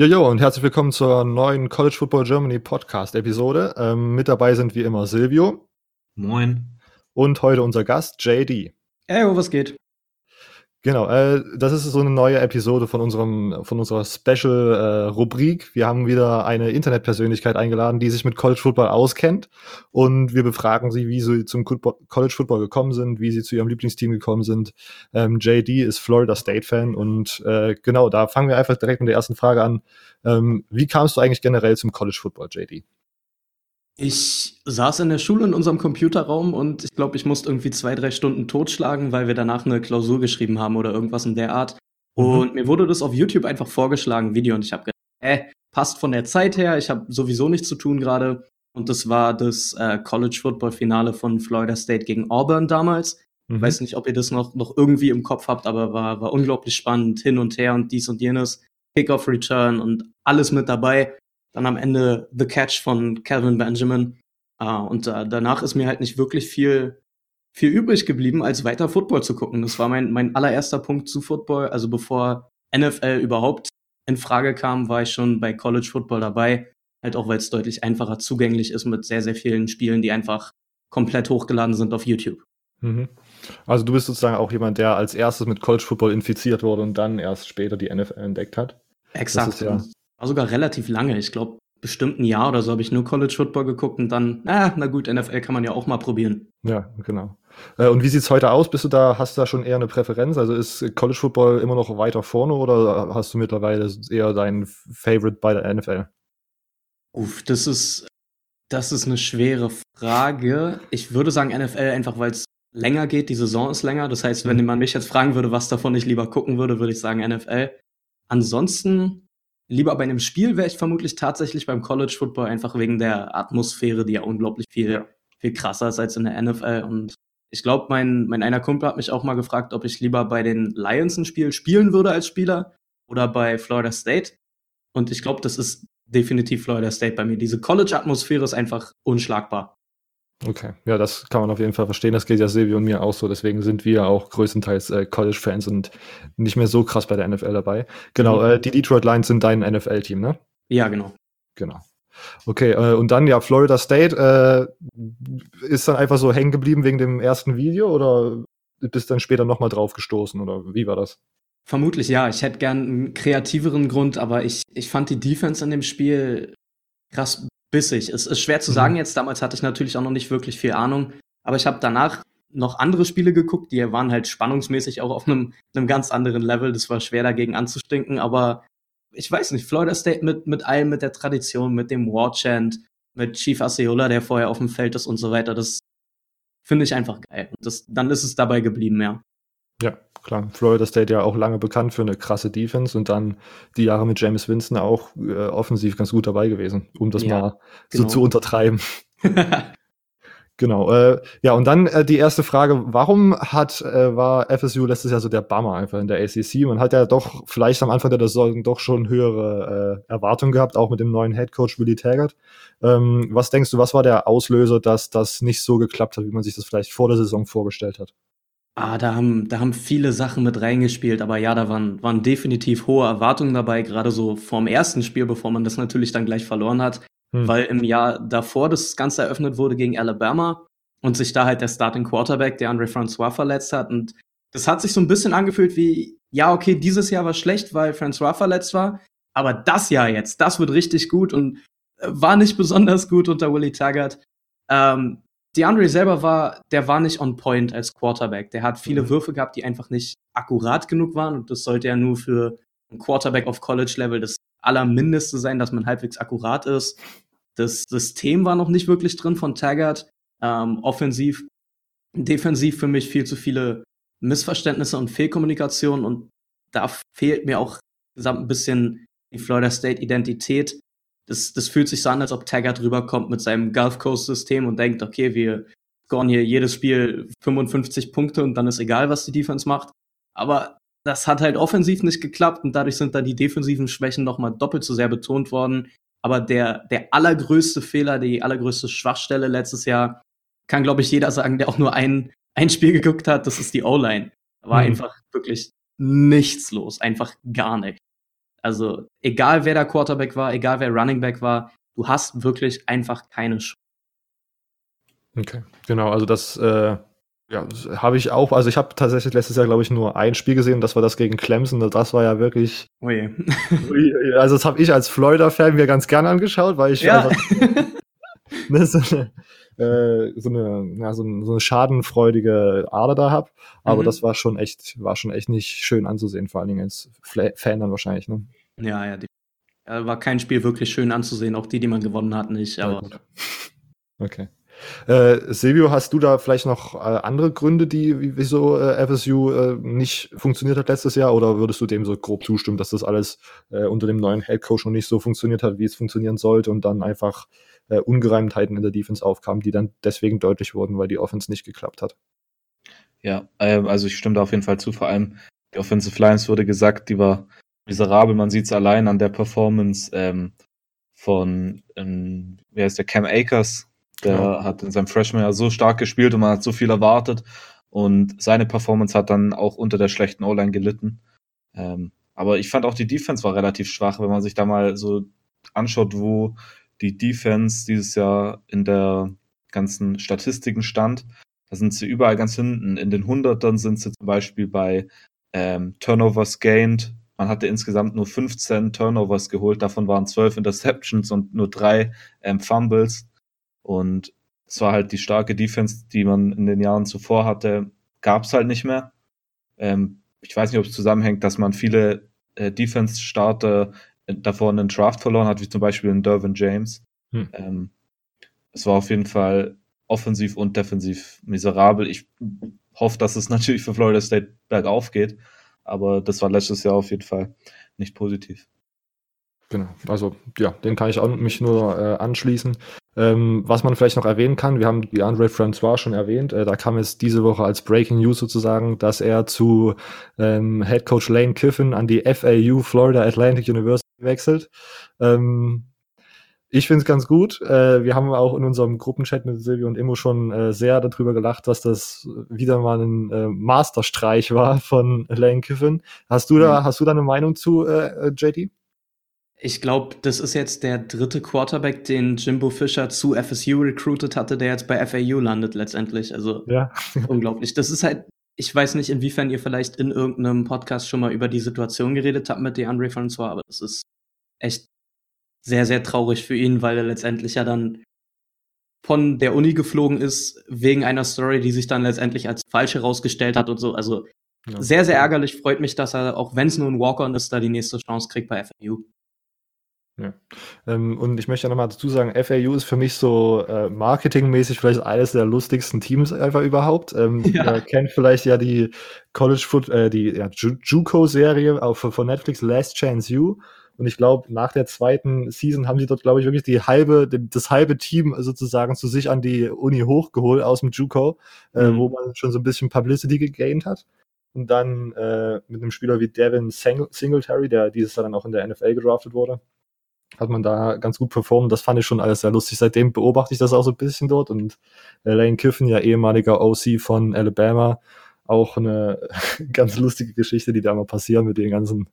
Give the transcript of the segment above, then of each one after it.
Jojo und herzlich willkommen zur neuen College Football Germany Podcast Episode. Ähm, mit dabei sind wie immer Silvio. Moin. Und heute unser Gast JD. Hey, was geht? Genau, äh, das ist so eine neue Episode von unserem von unserer Special äh, Rubrik. Wir haben wieder eine Internetpersönlichkeit eingeladen, die sich mit College Football auskennt und wir befragen sie, wie sie zum College Football gekommen sind, wie sie zu ihrem Lieblingsteam gekommen sind. Ähm, JD ist Florida State Fan und äh, genau, da fangen wir einfach direkt mit der ersten Frage an. Ähm, wie kamst du eigentlich generell zum College Football, JD? Ich saß in der Schule in unserem Computerraum und ich glaube, ich musste irgendwie zwei, drei Stunden totschlagen, weil wir danach eine Klausur geschrieben haben oder irgendwas in der Art. Mhm. Und mir wurde das auf YouTube einfach vorgeschlagen, Video, und ich habe gedacht, äh, passt von der Zeit her, ich habe sowieso nichts zu tun gerade. Und das war das äh, College Football Finale von Florida State gegen Auburn damals. Mhm. Ich weiß nicht, ob ihr das noch, noch irgendwie im Kopf habt, aber war, war unglaublich spannend, hin und her und dies und jenes. Kickoff Return und alles mit dabei. Dann am Ende The Catch von Calvin Benjamin. Uh, und uh, danach ist mir halt nicht wirklich viel, viel übrig geblieben, als weiter Football zu gucken. Das war mein, mein allererster Punkt zu Football. Also bevor NFL überhaupt in Frage kam, war ich schon bei College Football dabei. Halt auch, weil es deutlich einfacher zugänglich ist mit sehr, sehr vielen Spielen, die einfach komplett hochgeladen sind auf YouTube. Mhm. Also du bist sozusagen auch jemand, der als erstes mit College Football infiziert wurde und dann erst später die NFL entdeckt hat. Exakt. Ja war sogar relativ lange. Ich glaube, bestimmt ein Jahr oder so habe ich nur College Football geguckt und dann, ah, na gut, NFL kann man ja auch mal probieren. Ja, genau. Äh, und wie sieht es heute aus? Bist du da, hast du da schon eher eine Präferenz? Also ist College Football immer noch weiter vorne oder hast du mittlerweile eher dein Favorite bei der NFL? Uff, das ist, das ist eine schwere Frage. Ich würde sagen NFL einfach, weil es länger geht, die Saison ist länger. Das heißt, wenn mhm. man mich jetzt fragen würde, was davon ich lieber gucken würde, würde ich sagen NFL. Ansonsten lieber bei einem Spiel wäre ich vermutlich tatsächlich beim College Football, einfach wegen der Atmosphäre, die ja unglaublich viel, ja. viel krasser ist als in der NFL. Und ich glaube, mein, mein einer Kumpel hat mich auch mal gefragt, ob ich lieber bei den Lions ein Spiel spielen würde als Spieler oder bei Florida State. Und ich glaube, das ist definitiv Florida State bei mir. Diese College-Atmosphäre ist einfach unschlagbar. Okay, ja, das kann man auf jeden Fall verstehen. Das geht ja Silvio und mir auch so. Deswegen sind wir auch größtenteils äh, College-Fans und nicht mehr so krass bei der NFL dabei. Genau, mhm. äh, die Detroit Lions sind dein NFL-Team, ne? Ja, genau. Genau. Okay, äh, und dann ja, Florida State äh, ist dann einfach so hängen geblieben wegen dem ersten Video oder bist dann später nochmal drauf gestoßen oder wie war das? Vermutlich ja. Ich hätte gern einen kreativeren Grund, aber ich, ich fand die Defense in dem Spiel krass bissig. Es ist schwer zu sagen mhm. jetzt. Damals hatte ich natürlich auch noch nicht wirklich viel Ahnung. Aber ich habe danach noch andere Spiele geguckt, die waren halt spannungsmäßig auch auf einem, einem ganz anderen Level. Das war schwer dagegen anzustinken. Aber ich weiß nicht, Florida State mit, mit allem, mit der Tradition, mit dem War Chant, mit Chief Aseola, der vorher auf dem Feld ist und so weiter, das finde ich einfach geil. Und das, dann ist es dabei geblieben, ja. Ja, klar. Florida State ja auch lange bekannt für eine krasse Defense und dann die Jahre mit James Winston auch äh, offensiv ganz gut dabei gewesen, um das ja, mal genau. so zu untertreiben. genau. Äh, ja, und dann äh, die erste Frage, warum hat, äh, war FSU letztes Jahr so der Bummer einfach in der ACC? Man hat ja doch vielleicht am Anfang der Saison doch schon höhere äh, Erwartungen gehabt, auch mit dem neuen Head Coach Willie Taggart. Ähm, was denkst du, was war der Auslöser, dass das nicht so geklappt hat, wie man sich das vielleicht vor der Saison vorgestellt hat? Ah, da haben, da haben viele Sachen mit reingespielt, aber ja, da waren, waren definitiv hohe Erwartungen dabei, gerade so vorm ersten Spiel, bevor man das natürlich dann gleich verloren hat, hm. weil im Jahr davor das Ganze eröffnet wurde gegen Alabama und sich da halt der Starting Quarterback, der Andre Francois, verletzt hat. Und das hat sich so ein bisschen angefühlt wie, ja, okay, dieses Jahr war schlecht, weil Francois verletzt war, aber das Jahr jetzt, das wird richtig gut und äh, war nicht besonders gut unter Willie Taggart. Ähm, DeAndre selber war, der war nicht on point als Quarterback. Der hat viele mhm. Würfe gehabt, die einfach nicht akkurat genug waren. Und das sollte ja nur für einen Quarterback auf College-Level das Allermindeste sein, dass man halbwegs akkurat ist. Das System war noch nicht wirklich drin von Taggart. Ähm, offensiv, defensiv für mich viel zu viele Missverständnisse und Fehlkommunikation. Und da fehlt mir auch gesamt ein bisschen die Florida State-Identität das, das fühlt sich so an, als ob Taggart rüberkommt mit seinem Gulf Coast-System und denkt, okay, wir scoren hier jedes Spiel 55 Punkte und dann ist egal, was die Defense macht. Aber das hat halt offensiv nicht geklappt und dadurch sind dann die defensiven Schwächen nochmal doppelt so sehr betont worden. Aber der, der allergrößte Fehler, die allergrößte Schwachstelle letztes Jahr, kann, glaube ich, jeder sagen, der auch nur ein, ein Spiel geguckt hat, das ist die O-Line. Da war mhm. einfach wirklich nichts los, einfach gar nicht. Also egal wer der Quarterback war, egal wer Running Back war, du hast wirklich einfach keine Chance. Okay, genau, also das äh, ja, habe ich auch. Also ich habe tatsächlich letztes Jahr, glaube ich, nur ein Spiel gesehen, das war das gegen Clemson. Das war ja wirklich. Ui. also das habe ich als Florida-Fan mir ganz gerne angeschaut, weil ich ja. einfach, ne, so, eine, äh, so, eine, ja, so, eine, so eine schadenfreudige Ader da habe. Aber mhm. das war schon echt, war schon echt nicht schön anzusehen, vor allen Dingen als Fan dann wahrscheinlich. Ne? Ja, ja, die, war kein Spiel wirklich schön anzusehen, auch die, die man gewonnen hat, nicht. Aber ja, okay. Äh, Silvio, hast du da vielleicht noch äh, andere Gründe, die wieso äh, FSU äh, nicht funktioniert hat letztes Jahr, oder würdest du dem so grob zustimmen, dass das alles äh, unter dem neuen Head Coach noch nicht so funktioniert hat, wie es funktionieren sollte und dann einfach äh, Ungereimtheiten in der Defense aufkamen, die dann deswegen deutlich wurden, weil die Offense nicht geklappt hat? Ja, ähm, also ich stimme da auf jeden Fall zu. Vor allem die Offensive Lines wurde gesagt, die war miserabel. Man sieht es allein an der Performance ähm, von, ähm, wer ist der, Cam Akers, der ja. hat in seinem Freshman ja so stark gespielt und man hat so viel erwartet. Und seine Performance hat dann auch unter der schlechten O-Line gelitten. Ähm, aber ich fand auch die Defense war relativ schwach, wenn man sich da mal so anschaut, wo die Defense dieses Jahr in der ganzen Statistiken stand. Da sind sie überall ganz hinten. In den Hundertern sind sie zum Beispiel bei ähm, Turnovers gained. Man hatte insgesamt nur 15 Turnovers geholt, davon waren 12 Interceptions und nur drei ähm, Fumbles. Und es war halt die starke Defense, die man in den Jahren zuvor hatte, gab es halt nicht mehr. Ähm, ich weiß nicht, ob es zusammenhängt, dass man viele äh, Defense-Starter davor einen Draft verloren hat, wie zum Beispiel in Dervin James. Hm. Ähm, es war auf jeden Fall offensiv und defensiv miserabel. Ich hoffe, dass es natürlich für Florida State bergauf geht, aber das war letztes Jahr auf jeden Fall nicht positiv. Genau, also ja, den kann ich auch mich nur äh, anschließen. Ähm, was man vielleicht noch erwähnen kann, wir haben die Andre Francois schon erwähnt, äh, da kam es diese Woche als Breaking News sozusagen, dass er zu ähm, Head Coach Lane Kiffin an die FAU Florida Atlantic University wechselt. Ähm, ich finde es ganz gut. Äh, wir haben auch in unserem Gruppenchat mit Silvio und Immo schon äh, sehr darüber gelacht, dass das wieder mal ein äh, Masterstreich war von Lane Kiffin. Hast du da, mhm. hast du da eine Meinung zu, äh, äh JD? Ich glaube, das ist jetzt der dritte Quarterback, den Jimbo Fischer zu FSU recruited hatte, der jetzt bei FAU landet letztendlich. Also ja. unglaublich. Das ist halt, ich weiß nicht, inwiefern ihr vielleicht in irgendeinem Podcast schon mal über die Situation geredet habt mit DeAndre Francois, aber das ist echt sehr, sehr traurig für ihn, weil er letztendlich ja dann von der Uni geflogen ist, wegen einer Story, die sich dann letztendlich als falsch herausgestellt hat und so. Also ja. sehr, sehr ärgerlich. Freut mich, dass er, auch wenn es nur ein Walk-On ist, da die nächste Chance kriegt bei FAU. Ja. Ähm, und ich möchte ja nochmal dazu sagen, FAU ist für mich so äh, marketingmäßig vielleicht eines der lustigsten Teams einfach überhaupt. Ähm, ja. Ihr kennt vielleicht ja die College Foot, äh, die ja, JUCO-Serie von Netflix, Last Chance U. Und ich glaube, nach der zweiten Season haben sie dort, glaube ich, wirklich die halbe, das halbe Team sozusagen zu sich an die Uni hochgeholt aus dem JUCO, äh, mhm. wo man schon so ein bisschen Publicity gegaint hat. Und dann äh, mit einem Spieler wie Devin Singletary, der dieses Jahr dann auch in der NFL gedraftet wurde hat man da ganz gut performt. Das fand ich schon alles sehr lustig. Seitdem beobachte ich das auch so ein bisschen dort und Lane Kiffin, ja ehemaliger OC von Alabama, auch eine ganz lustige Geschichte, die da mal passieren mit den ganzen,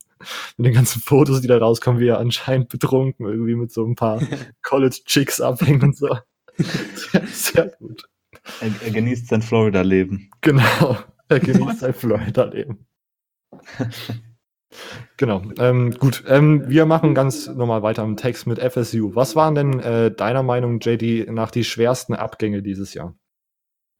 mit den ganzen Fotos, die da rauskommen, wie er anscheinend betrunken irgendwie mit so ein paar College Chicks abhängt und so. Sehr, sehr gut. Er, er genießt sein Florida-Leben. Genau, er genießt sein Florida-Leben. Genau. Ähm, gut, ähm, wir machen ganz normal weiter im Text mit FSU. Was waren denn äh, deiner Meinung, JD, nach die schwersten Abgänge dieses Jahr?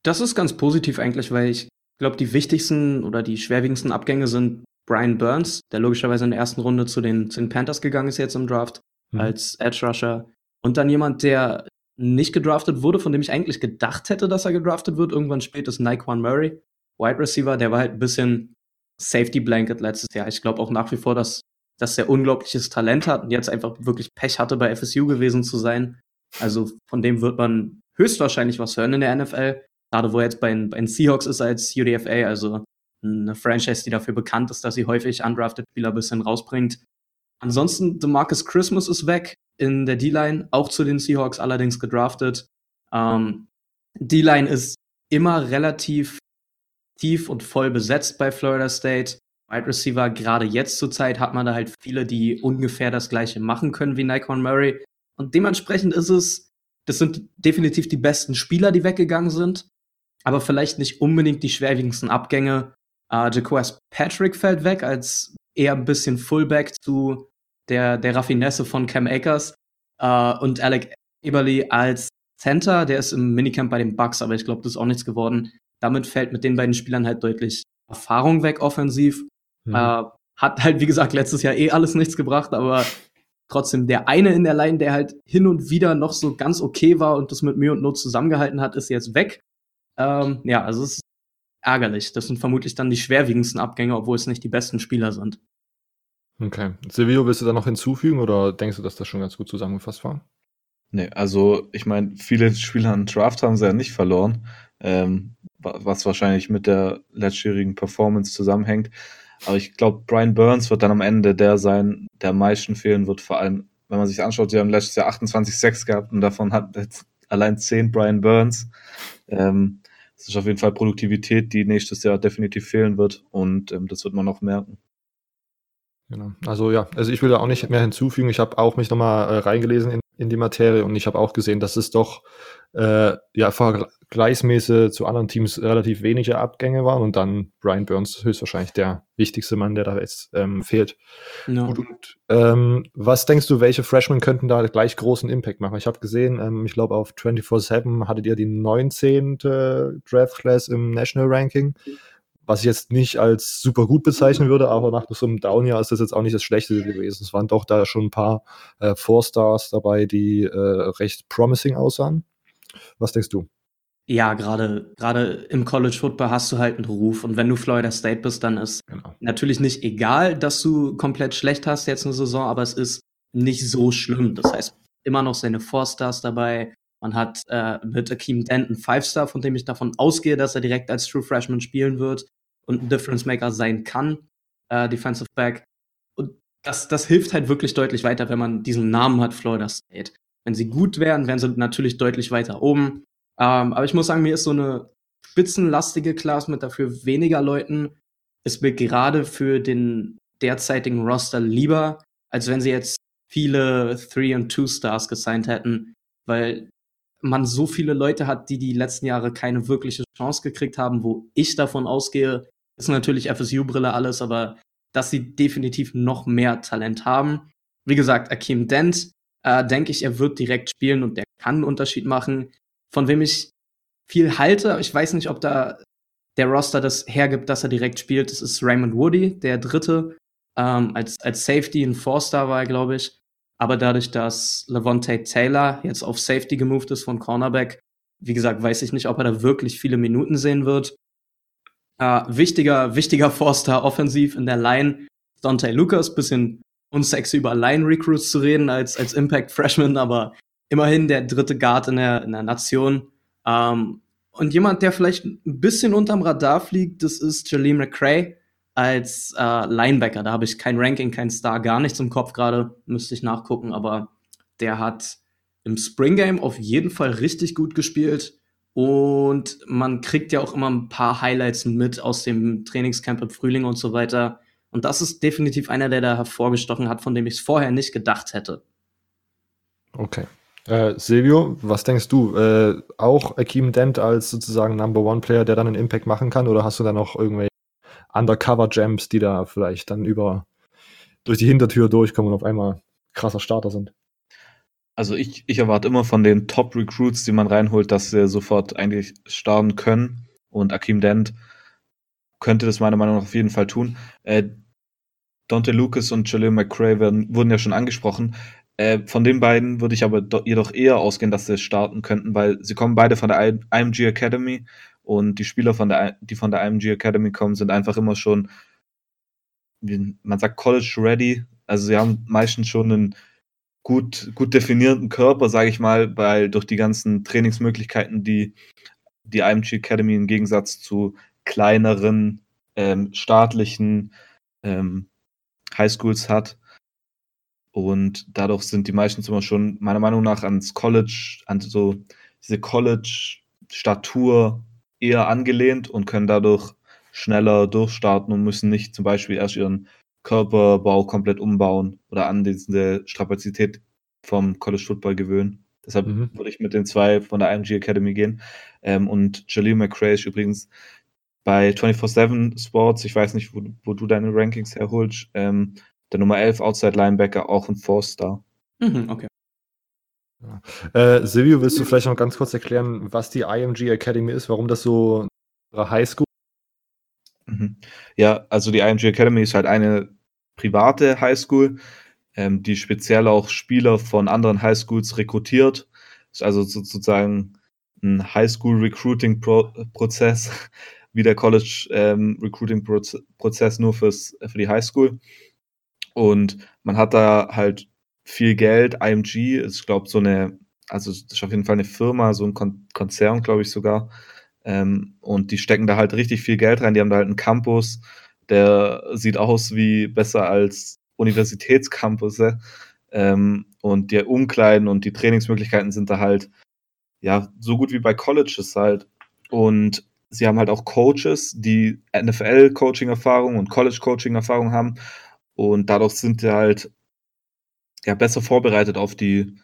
Das ist ganz positiv eigentlich, weil ich glaube, die wichtigsten oder die schwerwiegendsten Abgänge sind Brian Burns, der logischerweise in der ersten Runde zu den, zu den Panthers gegangen ist jetzt im Draft mhm. als Edge Rusher. Und dann jemand, der nicht gedraftet wurde, von dem ich eigentlich gedacht hätte, dass er gedraftet wird, irgendwann spät, ist Naquan Murray, Wide Receiver, der war halt ein bisschen Safety Blanket letztes Jahr. Ich glaube auch nach wie vor, dass, dass er unglaubliches Talent hat und jetzt einfach wirklich Pech hatte, bei FSU gewesen zu sein. Also von dem wird man höchstwahrscheinlich was hören in der NFL. Gerade wo er jetzt bei, bei den Seahawks ist als UDFA, also eine Franchise, die dafür bekannt ist, dass sie häufig undrafted Spieler ein bisschen rausbringt. Ansonsten, DeMarcus Christmas ist weg in der D-Line, auch zu den Seahawks allerdings gedraftet. Ähm, D-Line ist immer relativ tief und voll besetzt bei Florida State. Wide Receiver, gerade jetzt zur Zeit, hat man da halt viele, die ungefähr das gleiche machen können wie Nikon Murray. Und dementsprechend ist es, das sind definitiv die besten Spieler, die weggegangen sind, aber vielleicht nicht unbedingt die schwerwiegendsten Abgänge. Äh, Jaquez Patrick fällt weg als eher ein bisschen Fullback zu der, der Raffinesse von Cam Akers. Äh, und Alec Eberly als Center, der ist im Minicamp bei den Bucks, aber ich glaube, das ist auch nichts geworden. Damit fällt mit den beiden Spielern halt deutlich Erfahrung weg offensiv. Mhm. Äh, hat halt, wie gesagt, letztes Jahr eh alles nichts gebracht, aber trotzdem der eine in der Line, der halt hin und wieder noch so ganz okay war und das mit Mühe und Not zusammengehalten hat, ist jetzt weg. Ähm, ja, also es ist ärgerlich. Das sind vermutlich dann die schwerwiegendsten Abgänge, obwohl es nicht die besten Spieler sind. Okay. Silvio, willst du da noch hinzufügen oder denkst du, dass das schon ganz gut zusammengefasst war? Nee, also ich meine, viele Spieler an Draft haben sie ja nicht verloren, ähm, was wahrscheinlich mit der letztjährigen Performance zusammenhängt. Aber ich glaube, Brian Burns wird dann am Ende der sein, der am meisten fehlen wird. Vor allem, wenn man sich anschaut, sie haben letztes Jahr 28 Sex gehabt und davon hat jetzt allein 10 Brian Burns. Ähm, das ist auf jeden Fall Produktivität, die nächstes Jahr definitiv fehlen wird und ähm, das wird man noch merken. Genau. Also ja, also ich will da auch nicht mehr hinzufügen. Ich habe auch mich nochmal äh, reingelesen in, in die Materie und ich habe auch gesehen, dass es doch äh, ja vergleichsmäßig zu anderen Teams relativ wenige Abgänge waren und dann Brian Burns höchstwahrscheinlich der wichtigste Mann, der da jetzt ähm, fehlt. No. Und, und ähm, was denkst du, welche Freshmen könnten da gleich großen Impact machen? Ich habe gesehen, ähm, ich glaube auf 24-7 hattet ihr die 19. Draft Class im National Ranking. Mhm was ich jetzt nicht als super gut bezeichnen würde, aber nach so einem Downjahr ist das jetzt auch nicht das Schlechteste gewesen. Es waren doch da schon ein paar äh, Four-Stars dabei, die äh, recht promising aussahen. Was denkst du? Ja, gerade gerade im College Football hast du halt einen Ruf und wenn du Florida State bist, dann ist genau. natürlich nicht egal, dass du komplett schlecht hast jetzt eine Saison, aber es ist nicht so schlimm. Das heißt, immer noch seine Four Stars dabei. Man hat äh, mit Akeem Denton Five Star, von dem ich davon ausgehe, dass er direkt als True Freshman spielen wird und ein Difference Maker sein kann, äh, Defensive Back. Und das, das hilft halt wirklich deutlich weiter, wenn man diesen Namen hat, Florida State. Wenn sie gut wären, wären sie natürlich deutlich weiter oben. Ähm, aber ich muss sagen, mir ist so eine spitzenlastige Class mit dafür weniger Leuten, ist mir gerade für den derzeitigen Roster lieber, als wenn sie jetzt viele 3 und 2 Stars gesigned hätten, weil man so viele Leute hat, die die letzten Jahre keine wirkliche Chance gekriegt haben, wo ich davon ausgehe, ist natürlich FSU-Brille alles, aber dass sie definitiv noch mehr Talent haben. Wie gesagt, Akeem Dent, äh, denke ich, er wird direkt spielen und der kann einen Unterschied machen. Von wem ich viel halte, ich weiß nicht, ob da der Roster das hergibt, dass er direkt spielt. Das ist Raymond Woody, der dritte. Ähm, als, als Safety ein Four-Star war, glaube ich. Aber dadurch, dass Levante Taylor jetzt auf Safety gemoved ist von Cornerback, wie gesagt, weiß ich nicht, ob er da wirklich viele Minuten sehen wird. Äh, wichtiger, wichtiger Forster offensiv in der Line. Dante Lucas, bisschen unsexy über Line-Recruits zu reden als, als Impact Freshman, aber immerhin der dritte Guard in der, in der Nation. Ähm, und jemand, der vielleicht ein bisschen unterm Radar fliegt, das ist Jaleel McCray als äh, Linebacker. Da habe ich kein Ranking, kein Star, gar nichts im Kopf gerade, müsste ich nachgucken, aber der hat im Spring Game auf jeden Fall richtig gut gespielt. Und man kriegt ja auch immer ein paar Highlights mit aus dem Trainingscamp im Frühling und so weiter. Und das ist definitiv einer, der da hervorgestochen hat, von dem ich es vorher nicht gedacht hätte. Okay. Äh, Silvio, was denkst du? Äh, auch Akeem Dent als sozusagen Number One Player, der dann einen Impact machen kann? Oder hast du da noch irgendwelche Undercover-Gems, die da vielleicht dann über durch die Hintertür durchkommen und auf einmal krasser Starter sind? Also ich, ich erwarte immer von den Top-Recruits, die man reinholt, dass sie sofort eigentlich starten können. Und Akeem Dent könnte das meiner Meinung nach auf jeden Fall tun. Äh, Dante Lucas und Jaleel McCray werden, wurden ja schon angesprochen. Äh, von den beiden würde ich aber jedoch eher ausgehen, dass sie starten könnten, weil sie kommen beide von der IMG Academy und die Spieler, von der, die von der IMG Academy kommen, sind einfach immer schon, man sagt, College ready. Also sie haben meistens schon einen gut, gut definierten Körper, sage ich mal, weil durch die ganzen Trainingsmöglichkeiten, die die IMG Academy im Gegensatz zu kleineren ähm, staatlichen ähm, Highschools hat. Und dadurch sind die meisten immer schon meiner Meinung nach ans College, an so diese College-Statur eher angelehnt und können dadurch schneller durchstarten und müssen nicht zum Beispiel erst ihren Körperbau komplett umbauen oder an diese Strapazität vom College Football gewöhnen. Deshalb mhm. würde ich mit den zwei von der IMG Academy gehen. Ähm, und Jaleel McRae ist übrigens bei 24-7 Sports, ich weiß nicht, wo, wo du deine Rankings herholst, ähm, der Nummer 11 Outside Linebacker auch ein Four-Star. Mhm, okay. Äh, Silvio, willst du vielleicht noch ganz kurz erklären, was die IMG Academy ist, warum das so Highschool? Mhm. Ja, also die IMG Academy ist halt eine private Highschool, ähm, die speziell auch Spieler von anderen Highschools rekrutiert. Ist also sozusagen ein Highschool Recruiting Prozess, wie der College ähm, Recruiting Prozess nur fürs, für die Highschool. Und man hat da halt viel Geld. IMG ist, glaube so eine, also ist auf jeden Fall eine Firma, so ein Kon Konzern, glaube ich sogar. Ähm, und die stecken da halt richtig viel Geld rein. Die haben da halt einen Campus, der sieht aus wie besser als Universitätscampus. Ähm, und die Umkleiden und die Trainingsmöglichkeiten sind da halt ja so gut wie bei Colleges halt. Und sie haben halt auch Coaches, die NFL-Coaching-Erfahrung und College-Coaching-Erfahrung haben. Und dadurch sind sie halt ja besser vorbereitet auf die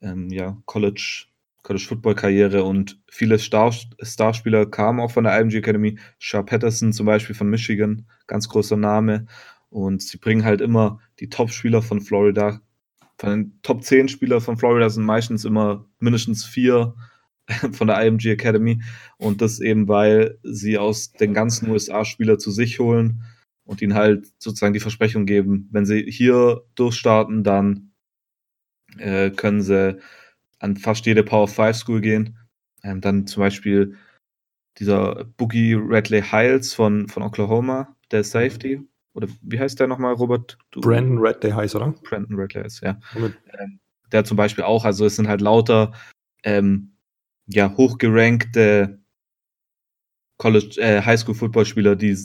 ähm, ja, College, College Football Karriere und viele Star Starspieler kamen auch von der IMG Academy. Sharp Patterson zum Beispiel von Michigan, ganz großer Name. Und sie bringen halt immer die Top-Spieler von Florida. Von den Top 10 Spieler von Florida sind meistens immer mindestens vier von der IMG Academy. Und das eben, weil sie aus den ganzen USA Spieler zu sich holen und ihnen halt sozusagen die Versprechung geben, wenn sie hier durchstarten, dann äh, können sie an fast jede Power 5 School gehen. Ähm, dann zum Beispiel dieser Boogie Radley Hiles von, von Oklahoma, der Safety. Oder wie heißt der nochmal, Robert? Du, Brandon Radley heißt, oder? Brandon Radley heißt, ja. Ähm, der zum Beispiel auch, also es sind halt lauter ähm, ja, hochgerankte College, äh, Highschool-Footballspieler, die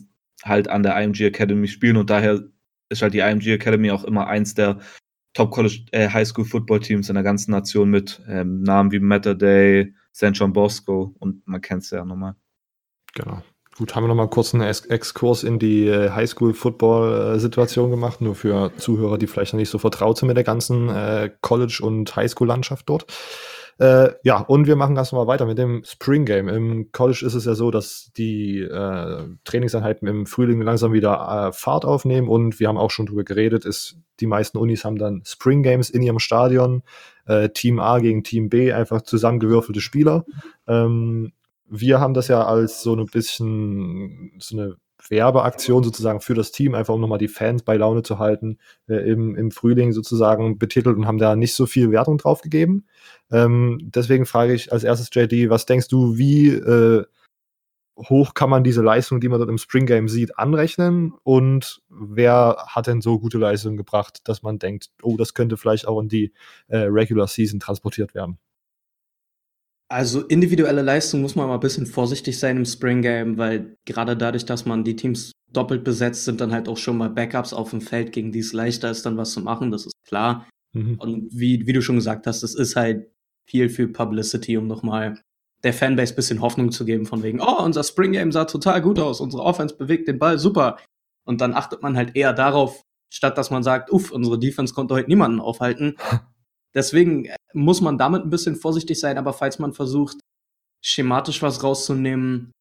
halt an der IMG Academy spielen und daher ist halt die IMG Academy auch immer eins der Top College äh, Highschool Football Teams in der ganzen Nation mit ähm, Namen wie Matter Day, St. John Bosco und man kennt es ja nochmal. Genau. Gut, haben wir nochmal kurz einen Exkurs in die äh, Highschool-Football-Situation gemacht, nur für Zuhörer, die vielleicht noch nicht so vertraut sind mit der ganzen äh, College- und Highschool-Landschaft dort. Äh, ja, und wir machen das mal weiter mit dem Spring Game. Im College ist es ja so, dass die äh, Trainingseinheiten im Frühling langsam wieder äh, Fahrt aufnehmen und wir haben auch schon drüber geredet, ist, die meisten Unis haben dann Spring Games in ihrem Stadion, äh, Team A gegen Team B, einfach zusammengewürfelte Spieler. Ähm, wir haben das ja als so ein bisschen so eine Werbeaktion sozusagen für das Team, einfach um nochmal die Fans bei Laune zu halten, äh, im, im Frühling sozusagen betitelt und haben da nicht so viel Wertung drauf gegeben. Ähm, deswegen frage ich als erstes JD, was denkst du, wie äh, hoch kann man diese Leistung, die man dort im Spring Game sieht, anrechnen? Und wer hat denn so gute Leistungen gebracht, dass man denkt, oh, das könnte vielleicht auch in die äh, Regular Season transportiert werden? Also individuelle Leistung muss man mal ein bisschen vorsichtig sein im Spring Game, weil gerade dadurch, dass man die Teams doppelt besetzt, sind dann halt auch schon mal Backups auf dem Feld, gegen die es leichter ist, dann was zu machen, das ist klar. Mhm. Und wie, wie du schon gesagt hast, es ist halt viel für Publicity, um nochmal der Fanbase ein bisschen Hoffnung zu geben, von wegen, oh, unser Spring Game sah total gut aus, unsere Offense bewegt den Ball super. Und dann achtet man halt eher darauf, statt dass man sagt, uff, unsere Defense konnte heute niemanden aufhalten. Deswegen äh, muss man damit ein bisschen vorsichtig sein, aber falls man versucht, schematisch was rauszunehmen,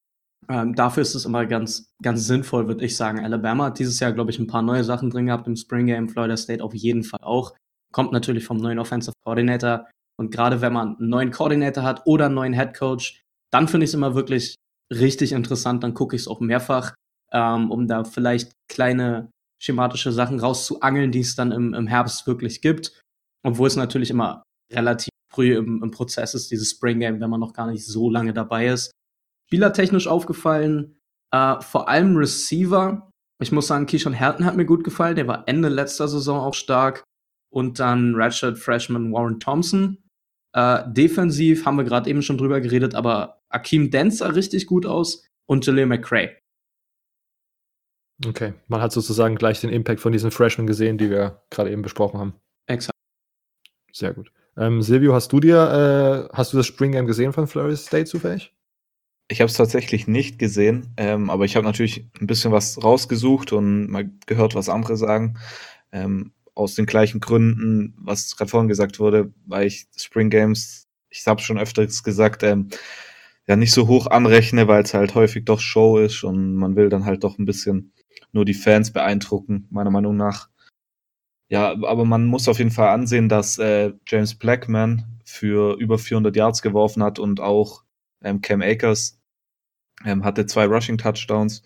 ähm, dafür ist es immer ganz, ganz sinnvoll, würde ich sagen. Alabama hat dieses Jahr, glaube ich, ein paar neue Sachen drin gehabt im Spring Game, Florida State auf jeden Fall auch. Kommt natürlich vom neuen Offensive Coordinator. Und gerade wenn man einen neuen Coordinator hat oder einen neuen Head Coach, dann finde ich es immer wirklich richtig interessant. Dann gucke ich es auch mehrfach, ähm, um da vielleicht kleine schematische Sachen rauszuangeln, die es dann im, im Herbst wirklich gibt. Obwohl es natürlich immer relativ früh im, im Prozess ist, dieses Spring Game, wenn man noch gar nicht so lange dabei ist. Spielertechnisch aufgefallen, äh, vor allem Receiver. Ich muss sagen, Keyshawn Herten hat mir gut gefallen. Der war Ende letzter Saison auch stark. Und dann Redshirt Freshman Warren Thompson. Äh, defensiv haben wir gerade eben schon drüber geredet, aber Akeem Dent sah richtig gut aus und Jaleel McCray. Okay, man hat sozusagen gleich den Impact von diesen Freshmen gesehen, die wir gerade eben besprochen haben. Sehr gut. Ähm, Silvio, hast du dir, äh, hast du das Spring Game gesehen von Florida State zufällig? Ich habe es tatsächlich nicht gesehen, ähm, aber ich habe natürlich ein bisschen was rausgesucht und mal gehört, was andere sagen. Ähm, aus den gleichen Gründen, was gerade vorhin gesagt wurde, weil ich Spring Games, ich habe schon öfters gesagt, ähm, ja nicht so hoch anrechne, weil es halt häufig doch Show ist und man will dann halt doch ein bisschen nur die Fans beeindrucken, meiner Meinung nach. Ja, aber man muss auf jeden Fall ansehen, dass äh, James Blackman für über 400 Yards geworfen hat und auch ähm, Cam Akers ähm, hatte zwei Rushing Touchdowns.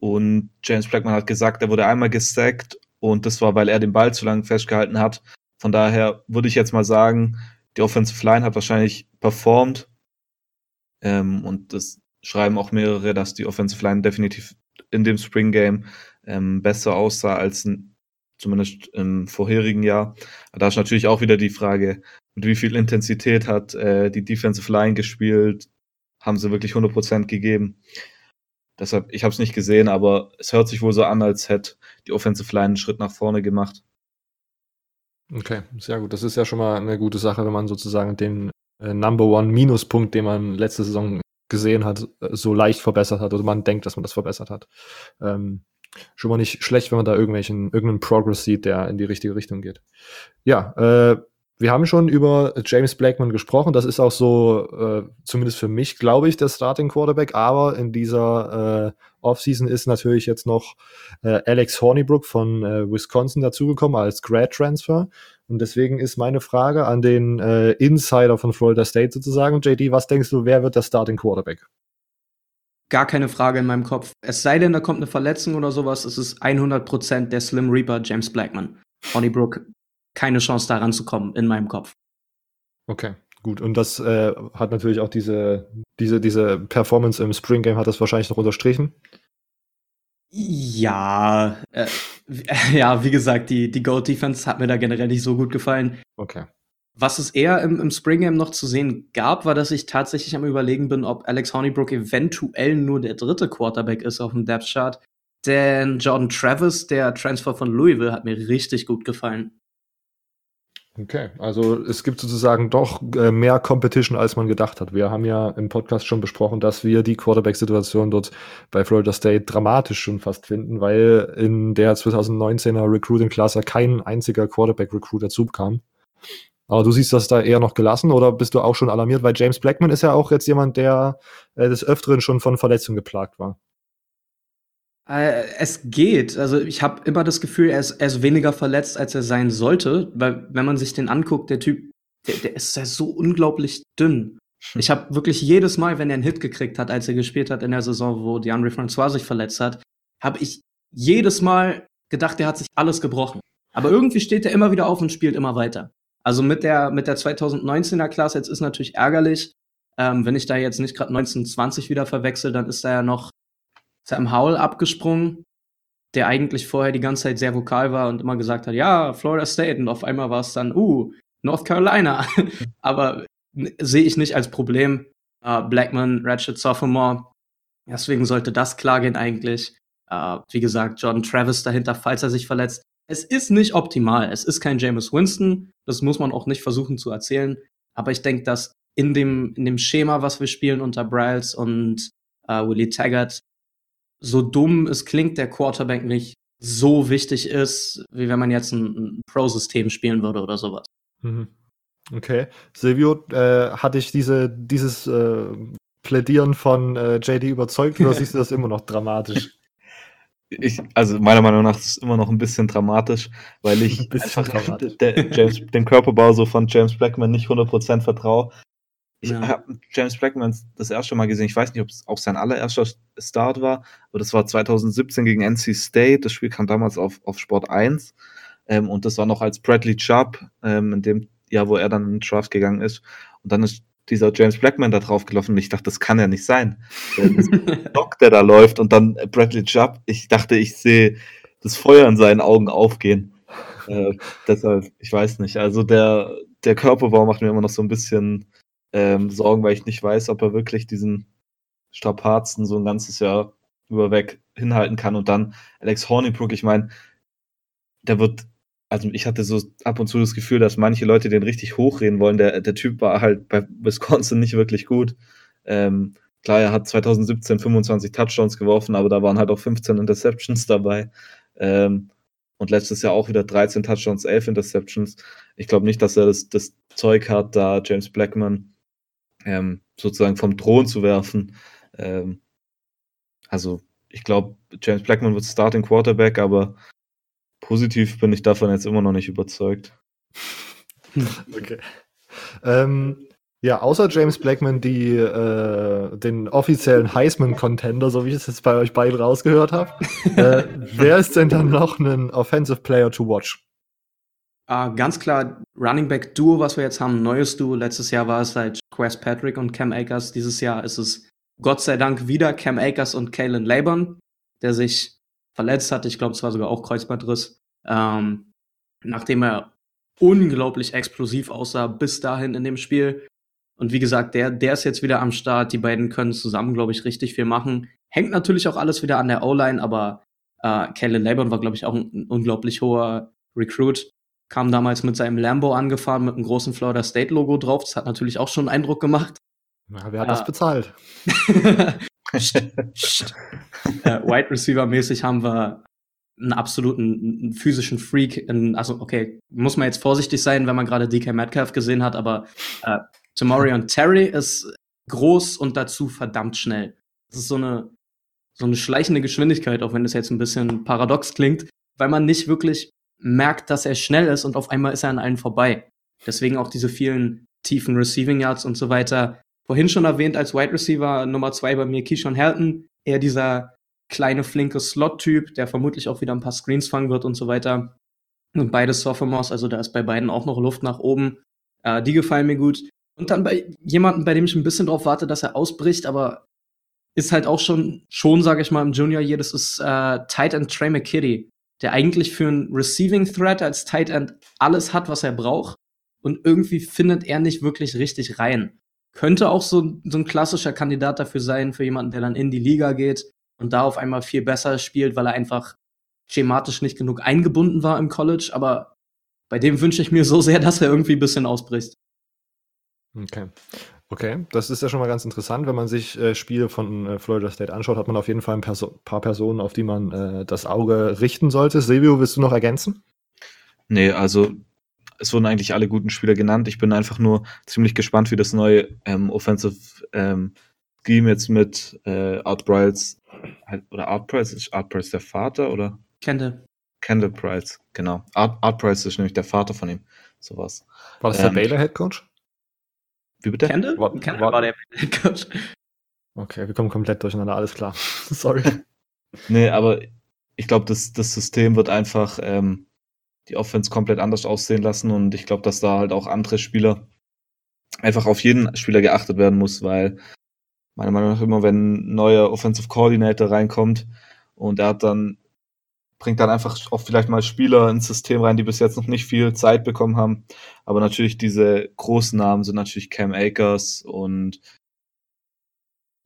Und James Blackman hat gesagt, er wurde einmal gesackt und das war, weil er den Ball zu lange festgehalten hat. Von daher würde ich jetzt mal sagen, die Offensive Line hat wahrscheinlich performt. Ähm, und das schreiben auch mehrere, dass die Offensive Line definitiv in dem Spring Game ähm, besser aussah als in, zumindest im vorherigen Jahr. Da ist natürlich auch wieder die Frage, mit wie viel Intensität hat äh, die Defensive Line gespielt? Haben sie wirklich 100% gegeben? Deshalb, ich habe es nicht gesehen, aber es hört sich wohl so an, als hätte die Offensive Line einen Schritt nach vorne gemacht. Okay, sehr gut. Das ist ja schon mal eine gute Sache, wenn man sozusagen den äh, Number One Minuspunkt, den man letzte Saison gesehen hat, äh, so leicht verbessert hat oder man denkt, dass man das verbessert hat. Ähm, schon mal nicht schlecht, wenn man da irgendwelchen, irgendeinen Progress sieht, der in die richtige Richtung geht. Ja, äh, wir haben schon über James Blackman gesprochen. Das ist auch so, äh, zumindest für mich, glaube ich, der Starting Quarterback. Aber in dieser äh, Offseason ist natürlich jetzt noch äh, Alex Hornibrook von äh, Wisconsin dazugekommen als Grad Transfer. Und deswegen ist meine Frage an den äh, Insider von Florida State sozusagen, JD, was denkst du, wer wird der Starting Quarterback? Gar keine Frage in meinem Kopf. Es sei denn, da kommt eine Verletzung oder sowas, es ist 100% der Slim Reaper James Blackman. Hornibrook keine Chance da ranzukommen in meinem Kopf. Okay, gut. Und das äh, hat natürlich auch diese, diese, diese Performance im Spring Game hat das wahrscheinlich noch unterstrichen. Ja, äh, ja, wie gesagt, die, die Gold Defense hat mir da generell nicht so gut gefallen. Okay. Was es eher im, im Spring Game noch zu sehen gab, war, dass ich tatsächlich am Überlegen bin, ob Alex Honeybrook eventuell nur der dritte Quarterback ist auf dem Depth Chart. Denn Jordan Travis, der Transfer von Louisville, hat mir richtig gut gefallen. Okay, also es gibt sozusagen doch äh, mehr Competition, als man gedacht hat. Wir haben ja im Podcast schon besprochen, dass wir die Quarterback-Situation dort bei Florida State dramatisch schon fast finden, weil in der 2019er Recruiting-Klasse kein einziger Quarterback-Recruit dazu kam. Aber du siehst das da eher noch gelassen oder bist du auch schon alarmiert? Weil James Blackman ist ja auch jetzt jemand, der äh, des Öfteren schon von Verletzungen geplagt war. Äh, es geht. Also ich habe immer das Gefühl, er ist, er ist weniger verletzt, als er sein sollte. Weil wenn man sich den anguckt, der Typ, der, der ist ja so unglaublich dünn. Hm. Ich habe wirklich jedes Mal, wenn er einen Hit gekriegt hat, als er gespielt hat in der Saison, wo DeAndre Francois sich verletzt hat, habe ich jedes Mal gedacht, er hat sich alles gebrochen. Aber irgendwie steht er immer wieder auf und spielt immer weiter. Also mit der, mit der 2019er Klasse, jetzt ist natürlich ärgerlich, ähm, wenn ich da jetzt nicht gerade 1920 wieder verwechsel, dann ist da ja noch Sam Howell abgesprungen, der eigentlich vorher die ganze Zeit sehr vokal war und immer gesagt hat, ja, Florida State und auf einmal war es dann, uh, North Carolina. Aber sehe ich nicht als Problem. Uh, Blackman, Ratchet Sophomore, deswegen sollte das klar gehen eigentlich. Uh, wie gesagt, Jordan Travis dahinter, falls er sich verletzt. Es ist nicht optimal. Es ist kein Jameis Winston. Das muss man auch nicht versuchen zu erzählen. Aber ich denke, dass in dem, in dem Schema, was wir spielen unter Bryles und uh, Willie Taggart, so dumm es klingt, der Quarterback nicht so wichtig ist, wie wenn man jetzt ein, ein Pro-System spielen würde oder sowas. Mhm. Okay. Silvio, äh, hat dich diese, dieses äh, Plädieren von äh, JD überzeugt oder siehst du das immer noch dramatisch? Ich, also meiner Meinung nach ist es immer noch ein bisschen dramatisch, weil ich einfach der, James, den Körperbau so von James Blackman nicht 100% vertraue. Ich ja. habe James Blackman das erste Mal gesehen. Ich weiß nicht, ob es auch sein allererster Start war, aber das war 2017 gegen NC State. Das Spiel kam damals auf, auf Sport 1. Ähm, und das war noch als Bradley Chubb, ähm, in dem Jahr, wo er dann in den Draft gegangen ist. Und dann ist dieser James Blackman da drauf gelaufen und ich dachte, das kann ja nicht sein. Der Doc, der da läuft und dann Bradley Chubb. Ich dachte, ich sehe das Feuer in seinen Augen aufgehen. Äh, deshalb, ich weiß nicht. Also der, der Körperbau macht mir immer noch so ein bisschen ähm, Sorgen, weil ich nicht weiß, ob er wirklich diesen Strapazen so ein ganzes Jahr überweg hinhalten kann. Und dann Alex Hornibrook, ich meine, der wird, also ich hatte so ab und zu das Gefühl, dass manche Leute den richtig hochreden wollen. Der, der Typ war halt bei Wisconsin nicht wirklich gut. Ähm, klar, er hat 2017 25 Touchdowns geworfen, aber da waren halt auch 15 Interceptions dabei. Ähm, und letztes Jahr auch wieder 13 Touchdowns, 11 Interceptions. Ich glaube nicht, dass er das, das Zeug hat, da James Blackman ähm, sozusagen vom Thron zu werfen. Ähm, also ich glaube, James Blackman wird Starting Quarterback, aber positiv bin ich davon jetzt immer noch nicht überzeugt. okay. Ähm, ja, außer James Blackman, die äh, den offiziellen Heisman-Contender, so wie ich es jetzt bei euch beiden rausgehört habe. äh, wer ist denn dann noch ein Offensive Player to watch? Uh, ganz klar, Running Back Duo, was wir jetzt haben, neues Duo. Letztes Jahr war es halt Quest Patrick und Cam Akers. Dieses Jahr ist es Gott sei Dank wieder Cam Akers und Kalen Laban, der sich verletzt hat. Ich glaube, es war sogar auch Kreuzbandriss. Ähm, nachdem er unglaublich explosiv aussah bis dahin in dem Spiel. Und wie gesagt, der, der ist jetzt wieder am Start. Die beiden können zusammen, glaube ich, richtig viel machen. Hängt natürlich auch alles wieder an der O-Line, aber äh, Kalen Laban war, glaube ich, auch ein, ein unglaublich hoher Recruit kam damals mit seinem Lambo angefahren mit einem großen Florida State Logo drauf. Das hat natürlich auch schon einen Eindruck gemacht. Na, wer hat ja. das bezahlt? äh, Wide Receiver mäßig haben wir einen absoluten physischen Freak. In, also okay, muss man jetzt vorsichtig sein, wenn man gerade DK Metcalf gesehen hat, aber äh, Tamorian Terry ist groß und dazu verdammt schnell. Das ist so eine so eine schleichende Geschwindigkeit, auch wenn das jetzt ein bisschen paradox klingt, weil man nicht wirklich merkt, dass er schnell ist und auf einmal ist er an allen vorbei. Deswegen auch diese vielen tiefen Receiving Yards und so weiter. Vorhin schon erwähnt als Wide Receiver Nummer zwei bei mir Keyshawn Helton, eher dieser kleine, flinke Slot-Typ, der vermutlich auch wieder ein paar Screens fangen wird und so weiter. Und beide Sophomores, also da ist bei beiden auch noch Luft nach oben. Äh, die gefallen mir gut. Und dann bei jemandem, bei dem ich ein bisschen drauf warte, dass er ausbricht, aber ist halt auch schon, schon sage ich mal, im Junior Year, das ist äh, Tight End Trey McKitty der eigentlich für einen Receiving Threat als Tight End alles hat, was er braucht. Und irgendwie findet er nicht wirklich richtig rein. Könnte auch so, so ein klassischer Kandidat dafür sein, für jemanden, der dann in die Liga geht und da auf einmal viel besser spielt, weil er einfach schematisch nicht genug eingebunden war im College. Aber bei dem wünsche ich mir so sehr, dass er irgendwie ein bisschen ausbricht. Okay. Okay, das ist ja schon mal ganz interessant. Wenn man sich äh, Spiele von äh, Florida State anschaut, hat man auf jeden Fall ein Perso paar Personen, auf die man äh, das Auge richten sollte. Silvio, willst du noch ergänzen? Nee, also es wurden eigentlich alle guten Spieler genannt. Ich bin einfach nur ziemlich gespannt, wie das neue ähm, Offensive ähm, Scheme jetzt mit äh, Art Bryles halt, oder Art Price, ist Art Price der Vater oder? Kendall. Kendall Price, genau. Art, Art Price ist nämlich der Vater von ihm. Sowas. War das ähm, der Baylor Head Coach? Wie bitte? Kendall? War, Kendall war, war der Coach. Okay, wir kommen komplett durcheinander, alles klar. Sorry. Nee, aber ich glaube, das, das System wird einfach ähm, die Offense komplett anders aussehen lassen und ich glaube, dass da halt auch andere Spieler einfach auf jeden Spieler geachtet werden muss, weil meiner Meinung nach immer, wenn ein neuer Offensive Coordinator reinkommt und er hat dann bringt dann einfach auch vielleicht mal Spieler ins System rein, die bis jetzt noch nicht viel Zeit bekommen haben. Aber natürlich diese großen Namen sind natürlich Cam Akers und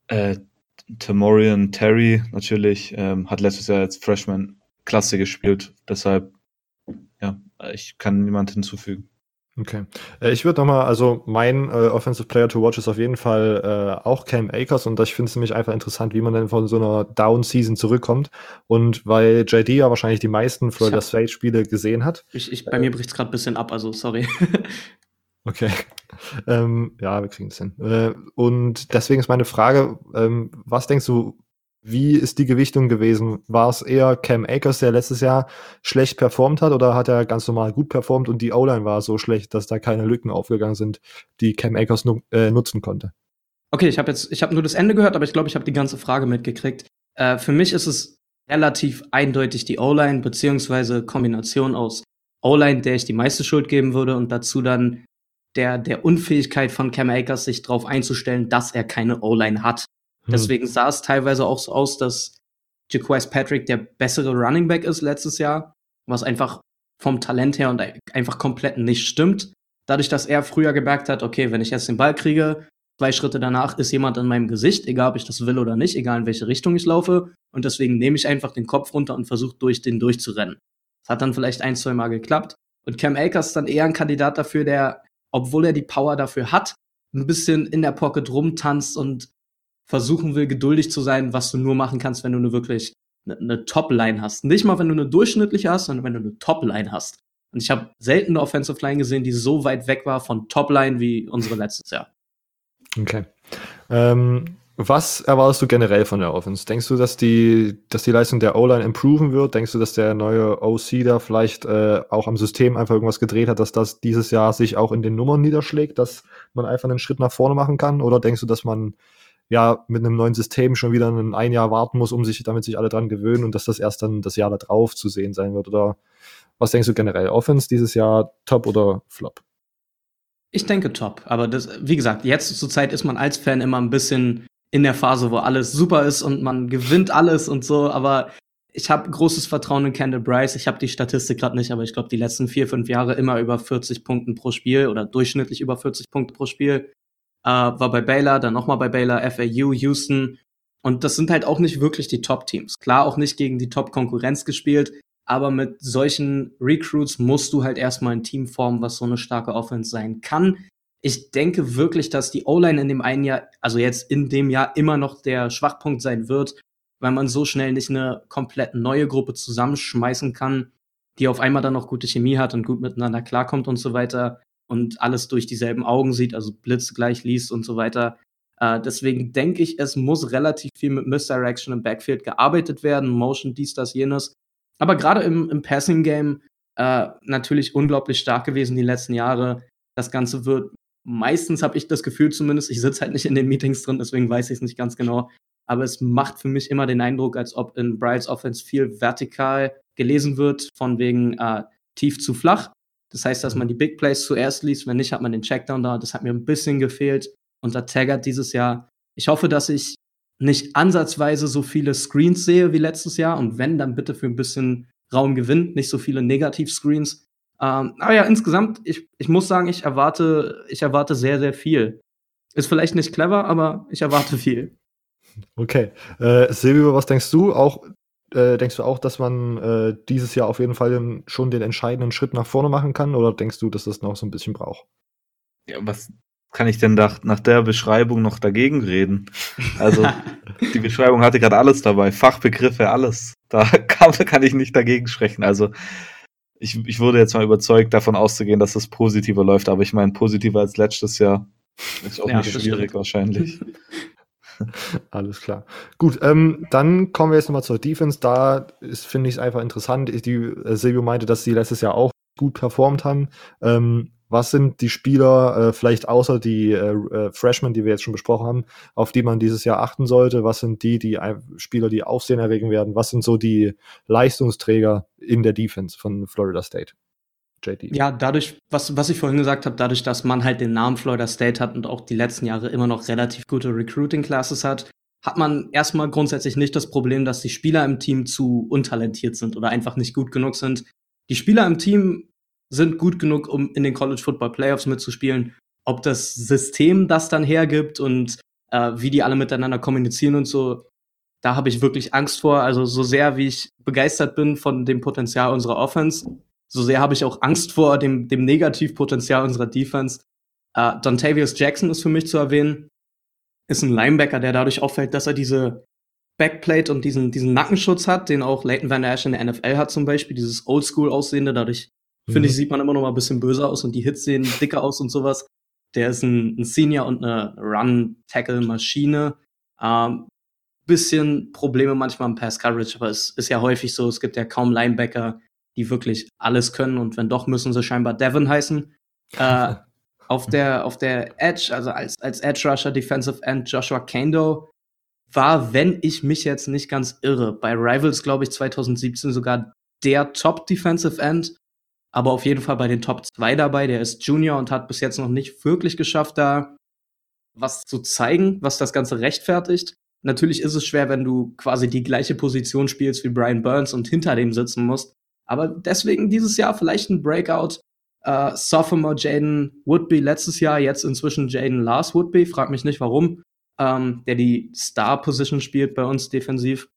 äh, Tamorian Terry natürlich, ähm, hat letztes Jahr als Freshman klasse gespielt. Deshalb, ja, ich kann niemand hinzufügen. Okay. Äh, ich würde nochmal, also mein äh, Offensive Player to Watch ist auf jeden Fall äh, auch Cam Akers und ich finde es nämlich einfach interessant, wie man dann von so einer Down-Season zurückkommt. Und weil JD ja wahrscheinlich die meisten Florida State-Spiele gesehen hat. Ich, ich, bei mir bricht es gerade ein bisschen ab, also sorry. okay. Ähm, ja, wir kriegen es hin. Äh, und deswegen ist meine Frage, ähm, was denkst du, wie ist die Gewichtung gewesen? War es eher Cam Akers, der letztes Jahr schlecht performt hat, oder hat er ganz normal gut performt und die O-Line war so schlecht, dass da keine Lücken aufgegangen sind, die Cam Akers nu äh, nutzen konnte? Okay, ich habe jetzt, ich habe nur das Ende gehört, aber ich glaube, ich habe die ganze Frage mitgekriegt. Äh, für mich ist es relativ eindeutig die O-Line beziehungsweise Kombination aus O-Line, der ich die meiste Schuld geben würde, und dazu dann der, der Unfähigkeit von Cam Akers, sich darauf einzustellen, dass er keine O-Line hat. Hm. Deswegen sah es teilweise auch so aus, dass Jaquez Patrick der bessere Running Back ist letztes Jahr, was einfach vom Talent her und einfach komplett nicht stimmt. Dadurch, dass er früher gemerkt hat, okay, wenn ich jetzt den Ball kriege, zwei Schritte danach ist jemand in meinem Gesicht, egal ob ich das will oder nicht, egal in welche Richtung ich laufe. Und deswegen nehme ich einfach den Kopf runter und versuche durch den durchzurennen. Das hat dann vielleicht ein, zwei Mal geklappt. Und Cam Akers ist dann eher ein Kandidat dafür, der, obwohl er die Power dafür hat, ein bisschen in der Pocket rumtanzt und versuchen will, geduldig zu sein, was du nur machen kannst, wenn du eine wirklich eine, eine Top-Line hast. Nicht mal, wenn du eine durchschnittliche hast, sondern wenn du eine Top-Line hast. Und ich habe selten eine Offensive Line gesehen, die so weit weg war von Top-Line wie unsere letztes Jahr. Okay. Ähm, was erwartest du generell von der Offense? Denkst du, dass die, dass die Leistung der O-Line improven wird? Denkst du, dass der neue OC da vielleicht äh, auch am System einfach irgendwas gedreht hat, dass das dieses Jahr sich auch in den Nummern niederschlägt, dass man einfach einen Schritt nach vorne machen kann? Oder denkst du, dass man ja mit einem neuen System schon wieder ein, ein Jahr warten muss, um sich, damit sich alle dran gewöhnen und dass das erst dann das Jahr darauf zu sehen sein wird? Oder was denkst du generell? Offense dieses Jahr top oder flop? Ich denke top, aber das, wie gesagt, jetzt zur Zeit ist man als Fan immer ein bisschen in der Phase, wo alles super ist und man gewinnt alles und so, aber ich habe großes Vertrauen in Kendall Bryce. Ich habe die Statistik gerade nicht, aber ich glaube, die letzten vier, fünf Jahre immer über 40 Punkten pro Spiel oder durchschnittlich über 40 Punkte pro Spiel. Äh, war bei Baylor, dann nochmal bei Baylor, FAU, Houston. Und das sind halt auch nicht wirklich die Top-Teams. Klar, auch nicht gegen die Top-Konkurrenz gespielt, aber mit solchen Recruits musst du halt erstmal ein Team formen, was so eine starke Offense sein kann ich denke wirklich, dass die O-Line in dem einen Jahr, also jetzt in dem Jahr immer noch der Schwachpunkt sein wird, weil man so schnell nicht eine komplett neue Gruppe zusammenschmeißen kann, die auf einmal dann noch gute Chemie hat und gut miteinander klarkommt und so weiter und alles durch dieselben Augen sieht, also Blitz gleich liest und so weiter. Äh, deswegen denke ich, es muss relativ viel mit Misdirection im Backfield gearbeitet werden, Motion, dies, das, jenes. Aber gerade im, im Passing-Game äh, natürlich unglaublich stark gewesen die letzten Jahre. Das Ganze wird meistens habe ich das Gefühl zumindest, ich sitze halt nicht in den Meetings drin, deswegen weiß ich es nicht ganz genau. Aber es macht für mich immer den Eindruck, als ob in Bryles Offense viel vertikal gelesen wird, von wegen äh, tief zu flach. Das heißt, dass man die Big Plays zuerst liest, wenn nicht, hat man den Checkdown da. Das hat mir ein bisschen gefehlt unter Taggart dieses Jahr. Ich hoffe, dass ich nicht ansatzweise so viele Screens sehe wie letztes Jahr und wenn, dann bitte für ein bisschen Raum gewinnt, nicht so viele Negativ-Screens. Ähm, aber ja, insgesamt, ich, ich muss sagen, ich erwarte, ich erwarte sehr, sehr viel. Ist vielleicht nicht clever, aber ich erwarte viel. Okay. Äh, Silvio, was denkst du? Auch, äh, denkst du auch, dass man äh, dieses Jahr auf jeden Fall schon den entscheidenden Schritt nach vorne machen kann? Oder denkst du, dass das noch so ein bisschen braucht? Ja, was kann ich denn nach, nach der Beschreibung noch dagegen reden? Also, die Beschreibung hatte gerade alles dabei, Fachbegriffe, alles. Da kann, kann ich nicht dagegen sprechen. Also, ich, ich wurde jetzt mal überzeugt, davon auszugehen, dass es positiver läuft, aber ich meine, positiver als letztes Jahr ist auch ja, nicht schwierig stimmt. wahrscheinlich. Alles klar. Gut, ähm, dann kommen wir jetzt nochmal zur Defense. Da finde ich es einfach interessant. Die, äh, Silvio meinte, dass sie letztes Jahr auch gut performt haben. Ähm, was sind die Spieler, äh, vielleicht außer die äh, äh, Freshmen, die wir jetzt schon besprochen haben, auf die man dieses Jahr achten sollte? Was sind die, die Spieler, die Aufsehen erregen werden? Was sind so die Leistungsträger in der Defense von Florida State? JD. Ja, dadurch, was, was ich vorhin gesagt habe, dadurch, dass man halt den Namen Florida State hat und auch die letzten Jahre immer noch relativ gute Recruiting-Classes hat, hat man erstmal grundsätzlich nicht das Problem, dass die Spieler im Team zu untalentiert sind oder einfach nicht gut genug sind. Die Spieler im Team sind gut genug, um in den College Football Playoffs mitzuspielen. Ob das System das dann hergibt und äh, wie die alle miteinander kommunizieren und so, da habe ich wirklich Angst vor. Also so sehr wie ich begeistert bin von dem Potenzial unserer Offense, so sehr habe ich auch Angst vor dem, dem Negativpotenzial unserer Defense. Äh, Dontavius Jackson ist für mich zu erwähnen. Ist ein Linebacker, der dadurch auffällt, dass er diese Backplate und diesen, diesen Nackenschutz hat, den auch Leighton Van Der Esch in der NFL hat zum Beispiel, dieses Oldschool-Aussehende. Dadurch Mhm. Finde ich, sieht man immer noch mal ein bisschen böser aus und die Hits sehen dicker aus und sowas. Der ist ein, ein Senior und eine Run-Tackle-Maschine. Ähm, bisschen Probleme manchmal im Pass-Coverage, aber es ist ja häufig so, es gibt ja kaum Linebacker, die wirklich alles können und wenn doch, müssen sie scheinbar Devon heißen. Äh, auf der, auf der Edge, also als, als Edge Rusher, Defensive End Joshua Kando war, wenn ich mich jetzt nicht ganz irre, bei Rivals, glaube ich, 2017 sogar der Top Defensive End aber auf jeden Fall bei den Top 2 dabei. Der ist Junior und hat bis jetzt noch nicht wirklich geschafft, da was zu zeigen, was das Ganze rechtfertigt. Natürlich ist es schwer, wenn du quasi die gleiche Position spielst wie Brian Burns und hinter dem sitzen musst. Aber deswegen dieses Jahr vielleicht ein Breakout. Uh, Sophomore Jaden Woodby letztes Jahr, jetzt inzwischen Jaden Lars Woodby, frag mich nicht warum, ähm, der die Star-Position spielt bei uns defensiv.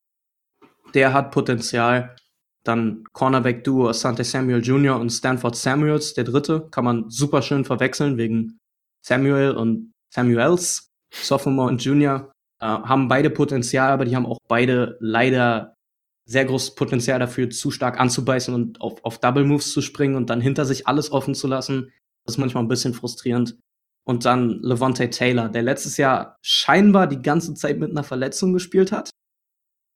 Der hat Potenzial. Dann Cornerback-Duo Asante Samuel Jr. und Stanford Samuels, der dritte, kann man super schön verwechseln wegen Samuel und Samuels, Sophomore und Junior. Äh, haben beide Potenzial, aber die haben auch beide leider sehr großes Potenzial dafür, zu stark anzubeißen und auf, auf Double Moves zu springen und dann hinter sich alles offen zu lassen. Das ist manchmal ein bisschen frustrierend. Und dann Levante Taylor, der letztes Jahr scheinbar die ganze Zeit mit einer Verletzung gespielt hat.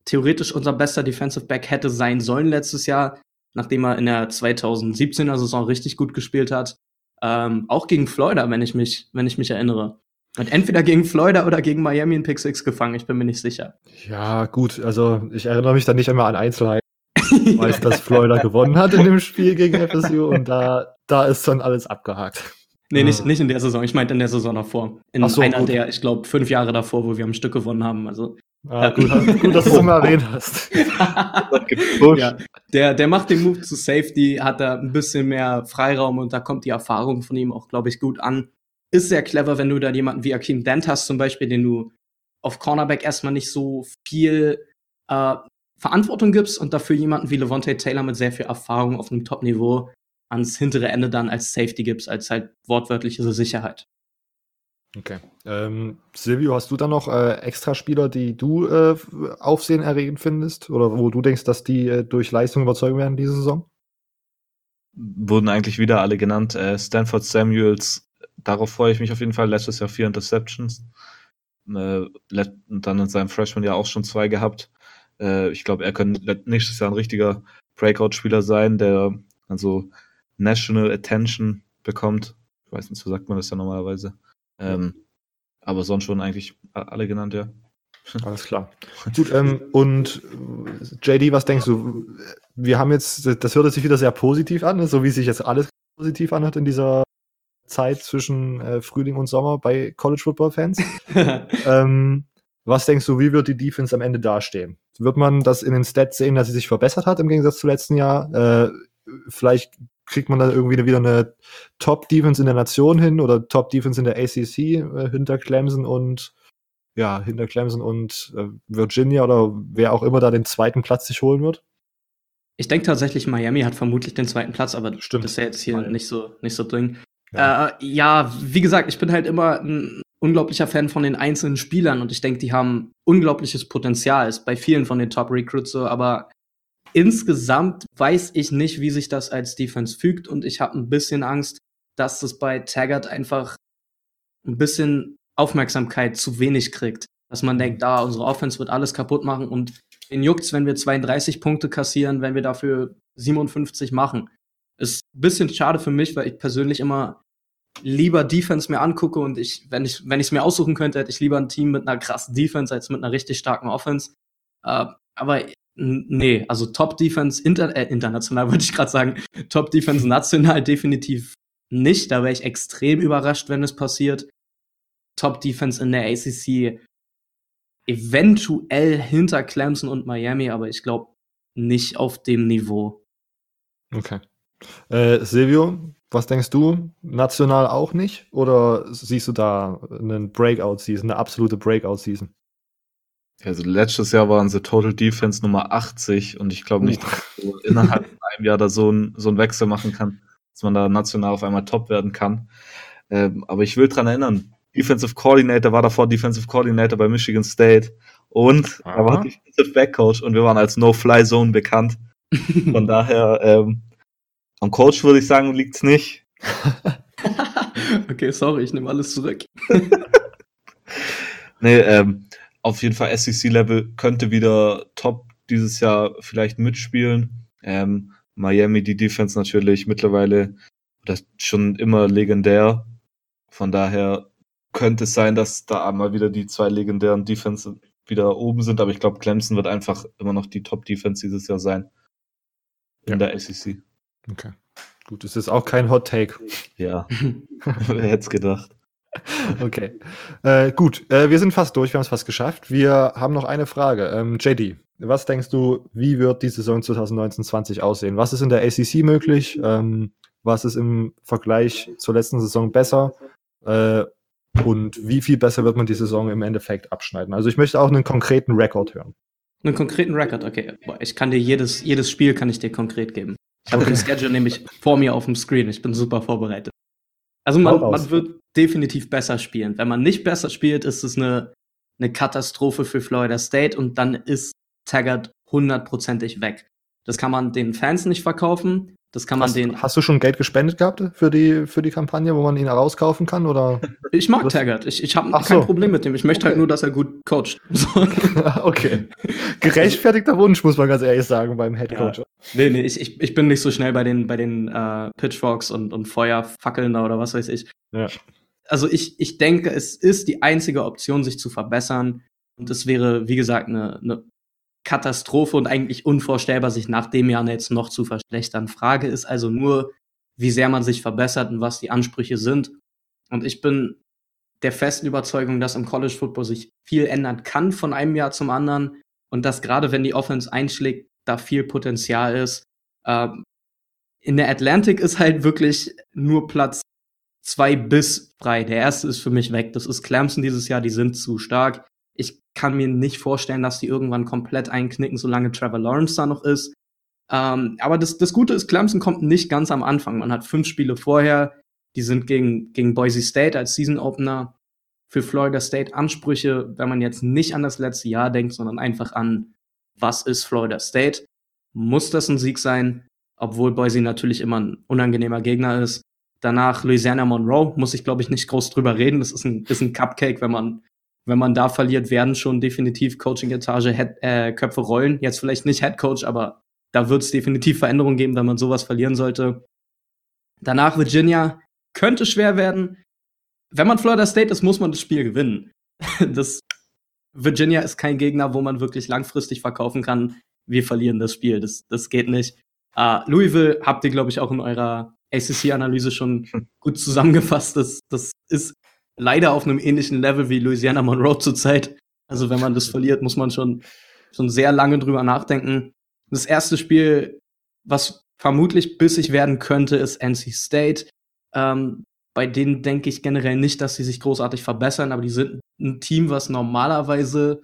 Theoretisch unser bester Defensive Back hätte sein sollen letztes Jahr, nachdem er in der 2017er Saison richtig gut gespielt hat. Ähm, auch gegen Florida, wenn ich mich, wenn ich mich erinnere. Hat entweder gegen Florida oder gegen Miami in Pick 6 gefangen, ich bin mir nicht sicher. Ja, gut, also ich erinnere mich da nicht einmal an Einzelheiten. Ich weiß, dass Florida gewonnen hat in dem Spiel gegen FSU und da, da ist dann alles abgehakt. Nee, nicht, nicht in der Saison. Ich meinte in der Saison davor. In so, einer gut. der, ich glaube, fünf Jahre davor, wo wir am Stück gewonnen haben. Also, ah, gut, gut, dass du es mal erwähnt hast. ja, der, der macht den Move zu Safety, hat da ein bisschen mehr Freiraum und da kommt die Erfahrung von ihm auch, glaube ich, gut an ist sehr clever, wenn du da jemanden wie Akeem Dent hast, zum Beispiel, den du auf Cornerback erstmal nicht so viel äh, Verantwortung gibst und dafür jemanden wie Levante Taylor mit sehr viel Erfahrung auf einem Top-Niveau ans hintere Ende dann als Safety gibst, als halt wortwörtliche Sicherheit. Okay. Ähm, Silvio, hast du da noch äh, extra Spieler, die du äh, aufsehenerregend findest oder wo du denkst, dass die äh, durch Leistung überzeugen werden diese Saison? Wurden eigentlich wieder alle genannt. Äh, Stanford Samuels darauf freue ich mich auf jeden Fall. Letztes Jahr vier Interceptions. Äh, dann in seinem Freshman-Jahr auch schon zwei gehabt. Äh, ich glaube, er könnte nächstes Jahr ein richtiger Breakout-Spieler sein, der also National Attention bekommt. Ich weiß nicht, so sagt man das ja normalerweise. Ähm, aber sonst schon eigentlich alle genannt, ja. Alles klar. Gut, ähm, und JD, was denkst du? Wir haben jetzt, das hört sich wieder sehr positiv an, so wie sich jetzt alles positiv anhört in dieser Zeit zwischen äh, Frühling und Sommer bei College Football Fans. ähm, was denkst du, wie wird die Defense am Ende dastehen? Wird man das in den Stats sehen, dass sie sich verbessert hat im Gegensatz zum letzten Jahr? Äh, vielleicht kriegt man dann irgendwie wieder eine Top-Defense in der Nation hin oder Top-Defense in der ACC äh, hinter Clemson und ja, hinter Clemson und äh, Virginia oder wer auch immer da den zweiten Platz sich holen wird? Ich denke tatsächlich, Miami hat vermutlich den zweiten Platz, aber Stimmt. das ist ja jetzt hier nicht so, nicht so dringend. Ja. Äh, ja, wie gesagt, ich bin halt immer ein unglaublicher Fan von den einzelnen Spielern und ich denke, die haben unglaubliches Potenzial. Ist bei vielen von den Top Recruits so, aber insgesamt weiß ich nicht, wie sich das als Defense fügt und ich habe ein bisschen Angst, dass das bei Taggart einfach ein bisschen Aufmerksamkeit zu wenig kriegt. Dass man denkt, da, unsere Offense wird alles kaputt machen und den juckt's, wenn wir 32 Punkte kassieren, wenn wir dafür 57 machen. Ist ein bisschen schade für mich, weil ich persönlich immer lieber Defense mir angucke und ich, wenn ich, wenn ich es mir aussuchen könnte, hätte ich lieber ein Team mit einer krassen Defense als mit einer richtig starken Offense. Äh, aber nee, also Top Defense inter, äh, international würde ich gerade sagen, Top Defense national definitiv nicht. Da wäre ich extrem überrascht, wenn es passiert. Top Defense in der ACC eventuell hinter Clemson und Miami, aber ich glaube nicht auf dem Niveau. Okay. Äh, Silvio, was denkst du? National auch nicht? Oder siehst du da einen Breakout-Season, eine absolute Breakout-Season? Also letztes Jahr waren sie Total Defense Nummer 80 und ich glaube nicht, dass man innerhalb von einem Jahr da so, ein, so einen Wechsel machen kann, dass man da national auf einmal top werden kann. Ähm, aber ich will dran erinnern, Defensive Coordinator war davor Defensive Coordinator bei Michigan State und Aha. er war Defensive Back Coach und wir waren als No-Fly-Zone bekannt. Von daher ähm, am Coach würde ich sagen, liegt es nicht. okay, sorry, ich nehme alles zurück. nee, ähm, auf jeden Fall SEC-Level könnte wieder top dieses Jahr vielleicht mitspielen. Ähm, Miami, die Defense natürlich mittlerweile das schon immer legendär. Von daher könnte es sein, dass da einmal wieder die zwei legendären Defense wieder oben sind, aber ich glaube, Clemson wird einfach immer noch die Top-Defense dieses Jahr sein in ja. der SEC. Okay. Gut, es ist auch kein Hot Take. Ja. Wer hätte es gedacht? Okay. Äh, gut, äh, wir sind fast durch, wir haben es fast geschafft. Wir haben noch eine Frage. Ähm, JD, was denkst du, wie wird die Saison 2019-20 aussehen? Was ist in der ACC möglich? Ähm, was ist im Vergleich zur letzten Saison besser? Äh, und wie viel besser wird man die Saison im Endeffekt abschneiden? Also ich möchte auch einen konkreten Rekord hören. Einen konkreten Rekord, okay. Ich kann dir jedes, jedes Spiel kann ich dir konkret geben. Ich habe den Schedule nämlich vor mir auf dem Screen. Ich bin super vorbereitet. Also man, man wird definitiv besser spielen. Wenn man nicht besser spielt, ist es eine eine Katastrophe für Florida State und dann ist Taggart hundertprozentig weg. Das kann man den Fans nicht verkaufen. Das kann man hast, den. Hast du schon Geld gespendet gehabt für die, für die Kampagne, wo man ihn herauskaufen kann? Oder? Ich mag Taggart. Ich, ich habe kein so. Problem mit dem. Ich möchte halt okay. halt nur, dass er gut coacht. okay. Gerechtfertigter Wunsch, muss man ganz ehrlich sagen, beim Head Coach. Ja. Nee, nee, ich, ich, ich bin nicht so schnell bei den, bei den äh, Pitchforks und, und Feuerfackeln oder was weiß ich. Ja. Also ich, ich denke, es ist die einzige Option, sich zu verbessern. Und es wäre, wie gesagt, eine, eine Katastrophe und eigentlich unvorstellbar, sich nach dem Jahr jetzt noch zu verschlechtern. Frage ist also nur, wie sehr man sich verbessert und was die Ansprüche sind. Und ich bin der festen Überzeugung, dass im College Football sich viel ändern kann von einem Jahr zum anderen und dass gerade wenn die Offense einschlägt, da viel Potenzial ist. Ähm, in der Atlantic ist halt wirklich nur Platz zwei bis frei. Der erste ist für mich weg. Das ist Clemson dieses Jahr, die sind zu stark. Ich kann mir nicht vorstellen, dass die irgendwann komplett einknicken, solange Trevor Lawrence da noch ist. Ähm, aber das, das Gute ist, Clemson kommt nicht ganz am Anfang. Man hat fünf Spiele vorher, die sind gegen, gegen Boise State als Season Opener. Für Florida State Ansprüche, wenn man jetzt nicht an das letzte Jahr denkt, sondern einfach an, was ist Florida State, muss das ein Sieg sein, obwohl Boise natürlich immer ein unangenehmer Gegner ist. Danach Louisiana Monroe, muss ich glaube ich nicht groß drüber reden. Das ist ein, ist ein Cupcake, wenn man wenn man da verliert, werden schon definitiv Coaching-Etage äh, Köpfe rollen. Jetzt vielleicht nicht Head Coach, aber da wird es definitiv Veränderungen geben, wenn man sowas verlieren sollte. Danach Virginia könnte schwer werden. Wenn man Florida State ist, muss man das Spiel gewinnen. Das Virginia ist kein Gegner, wo man wirklich langfristig verkaufen kann. Wir verlieren das Spiel. Das, das geht nicht. Uh, Louisville habt ihr, glaube ich, auch in eurer ACC-Analyse schon gut zusammengefasst. Das, das ist leider auf einem ähnlichen Level wie Louisiana Monroe zurzeit. Also wenn man das verliert, muss man schon, schon sehr lange drüber nachdenken. Das erste Spiel, was vermutlich bissig werden könnte, ist NC State. Ähm, bei denen denke ich generell nicht, dass sie sich großartig verbessern, aber die sind ein Team, was normalerweise,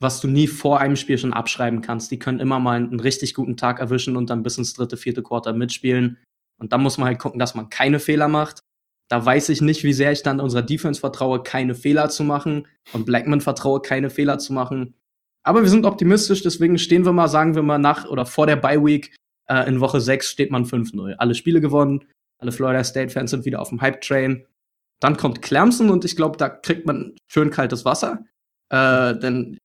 was du nie vor einem Spiel schon abschreiben kannst. Die können immer mal einen richtig guten Tag erwischen und dann bis ins dritte, vierte Quarter mitspielen. Und dann muss man halt gucken, dass man keine Fehler macht. Da weiß ich nicht, wie sehr ich dann unserer Defense vertraue, keine Fehler zu machen und Blackman vertraue, keine Fehler zu machen. Aber wir sind optimistisch, deswegen stehen wir mal, sagen wir mal, nach oder vor der Bye Week äh, in Woche 6 steht man 5-0. Alle Spiele gewonnen, alle Florida State-Fans sind wieder auf dem Hype-Train. Dann kommt Clemson und ich glaube, da kriegt man schön kaltes Wasser. Äh, denn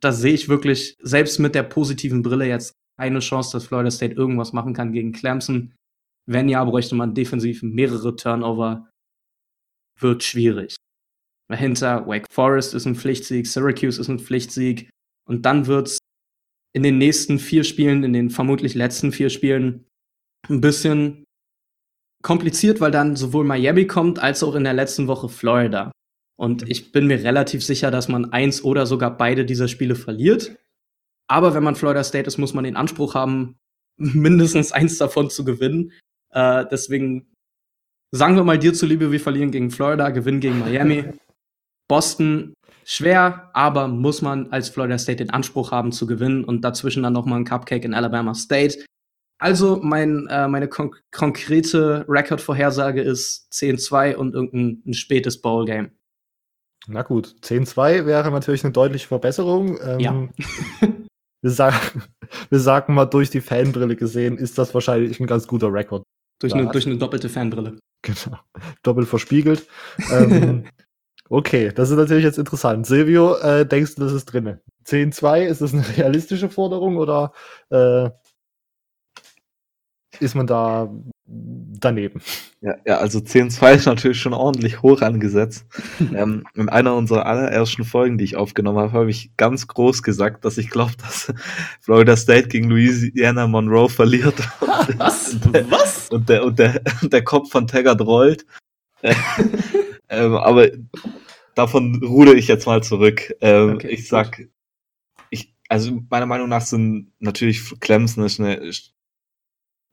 da sehe ich wirklich, selbst mit der positiven Brille jetzt keine Chance, dass Florida State irgendwas machen kann gegen Clemson. Wenn ja, bräuchte man defensiv mehrere Turnover. Wird schwierig. Dahinter Wake Forest ist ein Pflichtsieg, Syracuse ist ein Pflichtsieg. Und dann wird's in den nächsten vier Spielen, in den vermutlich letzten vier Spielen, ein bisschen kompliziert, weil dann sowohl Miami kommt, als auch in der letzten Woche Florida. Und ich bin mir relativ sicher, dass man eins oder sogar beide dieser Spiele verliert. Aber wenn man Florida State ist, muss man den Anspruch haben, mindestens eins davon zu gewinnen. Äh, deswegen sagen wir mal dir zuliebe, wir verlieren gegen Florida, gewinnen gegen Miami. Boston schwer, aber muss man als Florida State den Anspruch haben zu gewinnen und dazwischen dann nochmal ein Cupcake in Alabama State. Also mein, äh, meine kon konkrete Rekordvorhersage ist 10-2 und irgendein spätes Bowl-Game. Na gut, 10-2 wäre natürlich eine deutliche Verbesserung. Ähm, ja. wir, sagen, wir sagen mal, durch die Fanbrille gesehen, ist das wahrscheinlich ein ganz guter Rekord. Durch eine, durch eine doppelte Fanbrille. Genau. Doppelt verspiegelt. ähm, okay, das ist natürlich jetzt interessant. Silvio, äh, denkst du, das ist drin? 10-2, ist das eine realistische Forderung oder äh, ist man da daneben. Ja, ja also 10.2 ist natürlich schon ordentlich hoch angesetzt. ähm, in einer unserer allerersten Folgen, die ich aufgenommen habe, habe ich ganz groß gesagt, dass ich glaube, dass Florida State gegen Louisiana Monroe verliert. Was? Und der, Was? Und der, und der, der Kopf von Taggart rollt. ähm, aber davon rude ich jetzt mal zurück. Ähm, okay, ich sag, ich, also meiner Meinung nach sind natürlich Clemson ist eine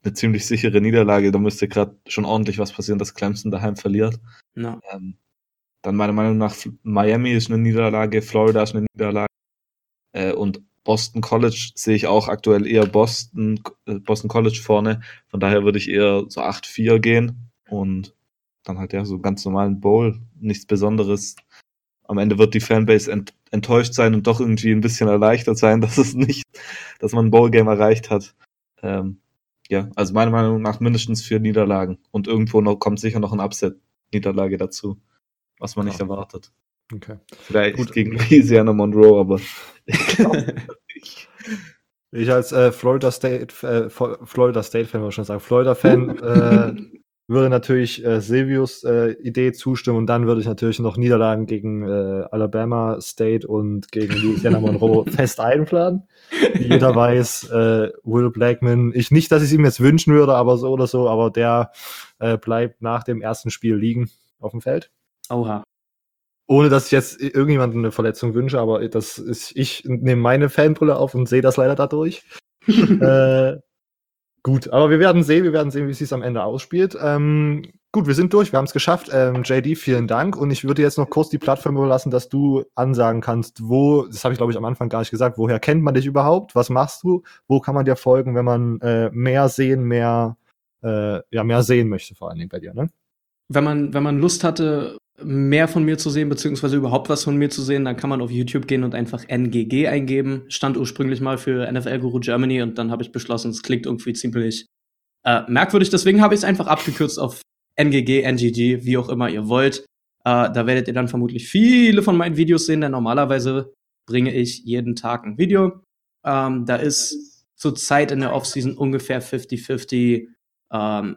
eine ziemlich sichere Niederlage. Da müsste gerade schon ordentlich was passieren, dass Clemson daheim verliert. No. Ähm, dann meiner Meinung nach Miami ist eine Niederlage, Florida ist eine Niederlage äh, und Boston College sehe ich auch aktuell eher Boston, äh, Boston College vorne. Von daher würde ich eher so 8-4 gehen und dann halt ja so ganz normalen Bowl, nichts Besonderes. am Ende wird die Fanbase ent enttäuscht sein und doch irgendwie ein bisschen erleichtert sein, dass es nicht, dass man ein Bowl-Game erreicht hat. Ähm, ja, also meiner Meinung nach mindestens vier Niederlagen. Und irgendwo noch kommt sicher noch ein Upset-Niederlage dazu, was man nicht erwartet. Okay. Vielleicht Gut. gegen Louisiana Monroe, aber ich glaube nicht. Ich als äh, Florida State äh, Florida State Fan würde schon sagen, Florida Fan äh, würde natürlich äh, Silvius äh, Idee zustimmen und dann würde ich natürlich noch Niederlagen gegen äh, Alabama State und gegen Louisiana Monroe fest einplanen. Wie jeder weiß, äh, Will Blackman, ich nicht, dass ich es ihm jetzt wünschen würde, aber so oder so, aber der äh, bleibt nach dem ersten Spiel liegen auf dem Feld. Oha. Ohne dass ich jetzt irgendjemandem eine Verletzung wünsche, aber das ist, ich nehme meine Fanbrille auf und sehe das leider dadurch. äh, Gut, aber wir werden sehen, wir werden sehen, wie es sich am Ende ausspielt. Ähm, gut, wir sind durch, wir haben es geschafft. Ähm, JD, vielen Dank. Und ich würde jetzt noch kurz die Plattform überlassen, dass du ansagen kannst, wo, das habe ich glaube ich am Anfang gar nicht gesagt, woher kennt man dich überhaupt? Was machst du? Wo kann man dir folgen, wenn man äh, mehr sehen, mehr, äh, ja, mehr sehen möchte, vor allen Dingen bei dir, ne? Wenn man, wenn man Lust hatte, mehr von mir zu sehen, beziehungsweise überhaupt was von mir zu sehen, dann kann man auf YouTube gehen und einfach NGG eingeben. Stand ursprünglich mal für NFL Guru Germany und dann habe ich beschlossen, es klingt irgendwie ziemlich äh, merkwürdig. Deswegen habe ich es einfach abgekürzt auf NGG, NGG, wie auch immer ihr wollt. Äh, da werdet ihr dann vermutlich viele von meinen Videos sehen, denn normalerweise bringe ich jeden Tag ein Video. Ähm, da ist zurzeit in der Offseason ungefähr 50-50 ähm,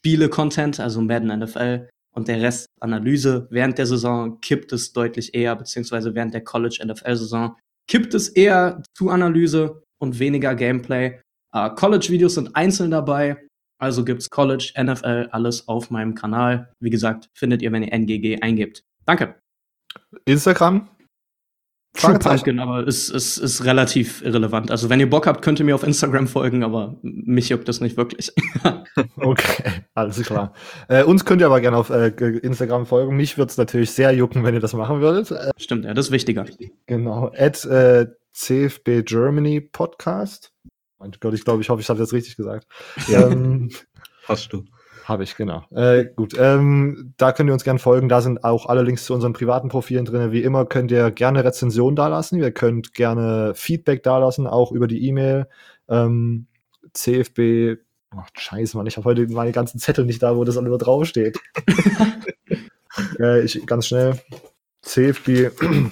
Spiele-Content, also Madden NFL und der Rest Analyse. Während der Saison kippt es deutlich eher, beziehungsweise während der College-NFL-Saison kippt es eher zu Analyse und weniger Gameplay. Uh, College-Videos sind einzeln dabei, also gibt's College, NFL, alles auf meinem Kanal. Wie gesagt, findet ihr, wenn ihr NGG eingebt. Danke. Instagram? True Pumpkin, aber es ist, ist, ist relativ irrelevant. Also wenn ihr Bock habt, könnt ihr mir auf Instagram folgen, aber mich juckt das nicht wirklich. okay, alles klar. Äh, uns könnt ihr aber gerne auf äh, Instagram folgen. Mich würde es natürlich sehr jucken, wenn ihr das machen würdet. Äh, Stimmt, ja, das ist wichtiger. Genau. At äh, CFB Germany Podcast. Mein Gott, ich glaube, ich hoffe, ich habe das richtig gesagt. Ja. Ähm, Hast du. Habe ich, genau. Äh, gut, ähm, da könnt ihr uns gerne folgen. Da sind auch alle Links zu unseren privaten Profilen drin. Wie immer könnt ihr gerne Rezensionen dalassen. Ihr könnt gerne Feedback dalassen, auch über die E-Mail. Ähm, CFB. Ach, scheiße, Mann, ich habe heute meine ganzen Zettel nicht da, wo das alle draufsteht. äh, ich, ganz schnell. CFB.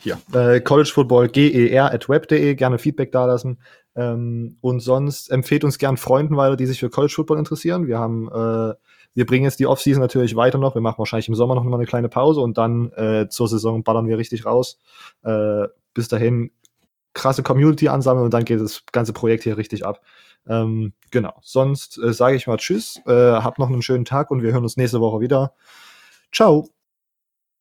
Hier. Äh, College Football GER at web.de. Gerne Feedback dalassen. Ähm, und sonst empfehlt uns gern Freunden weiter, die sich für College Football interessieren. Wir haben, äh, wir bringen jetzt die Offseason natürlich weiter noch. Wir machen wahrscheinlich im Sommer noch mal eine kleine Pause und dann äh, zur Saison ballern wir richtig raus. Äh, bis dahin krasse Community ansammeln und dann geht das ganze Projekt hier richtig ab. Ähm, genau. Sonst äh, sage ich mal Tschüss, äh, habt noch einen schönen Tag und wir hören uns nächste Woche wieder. Ciao.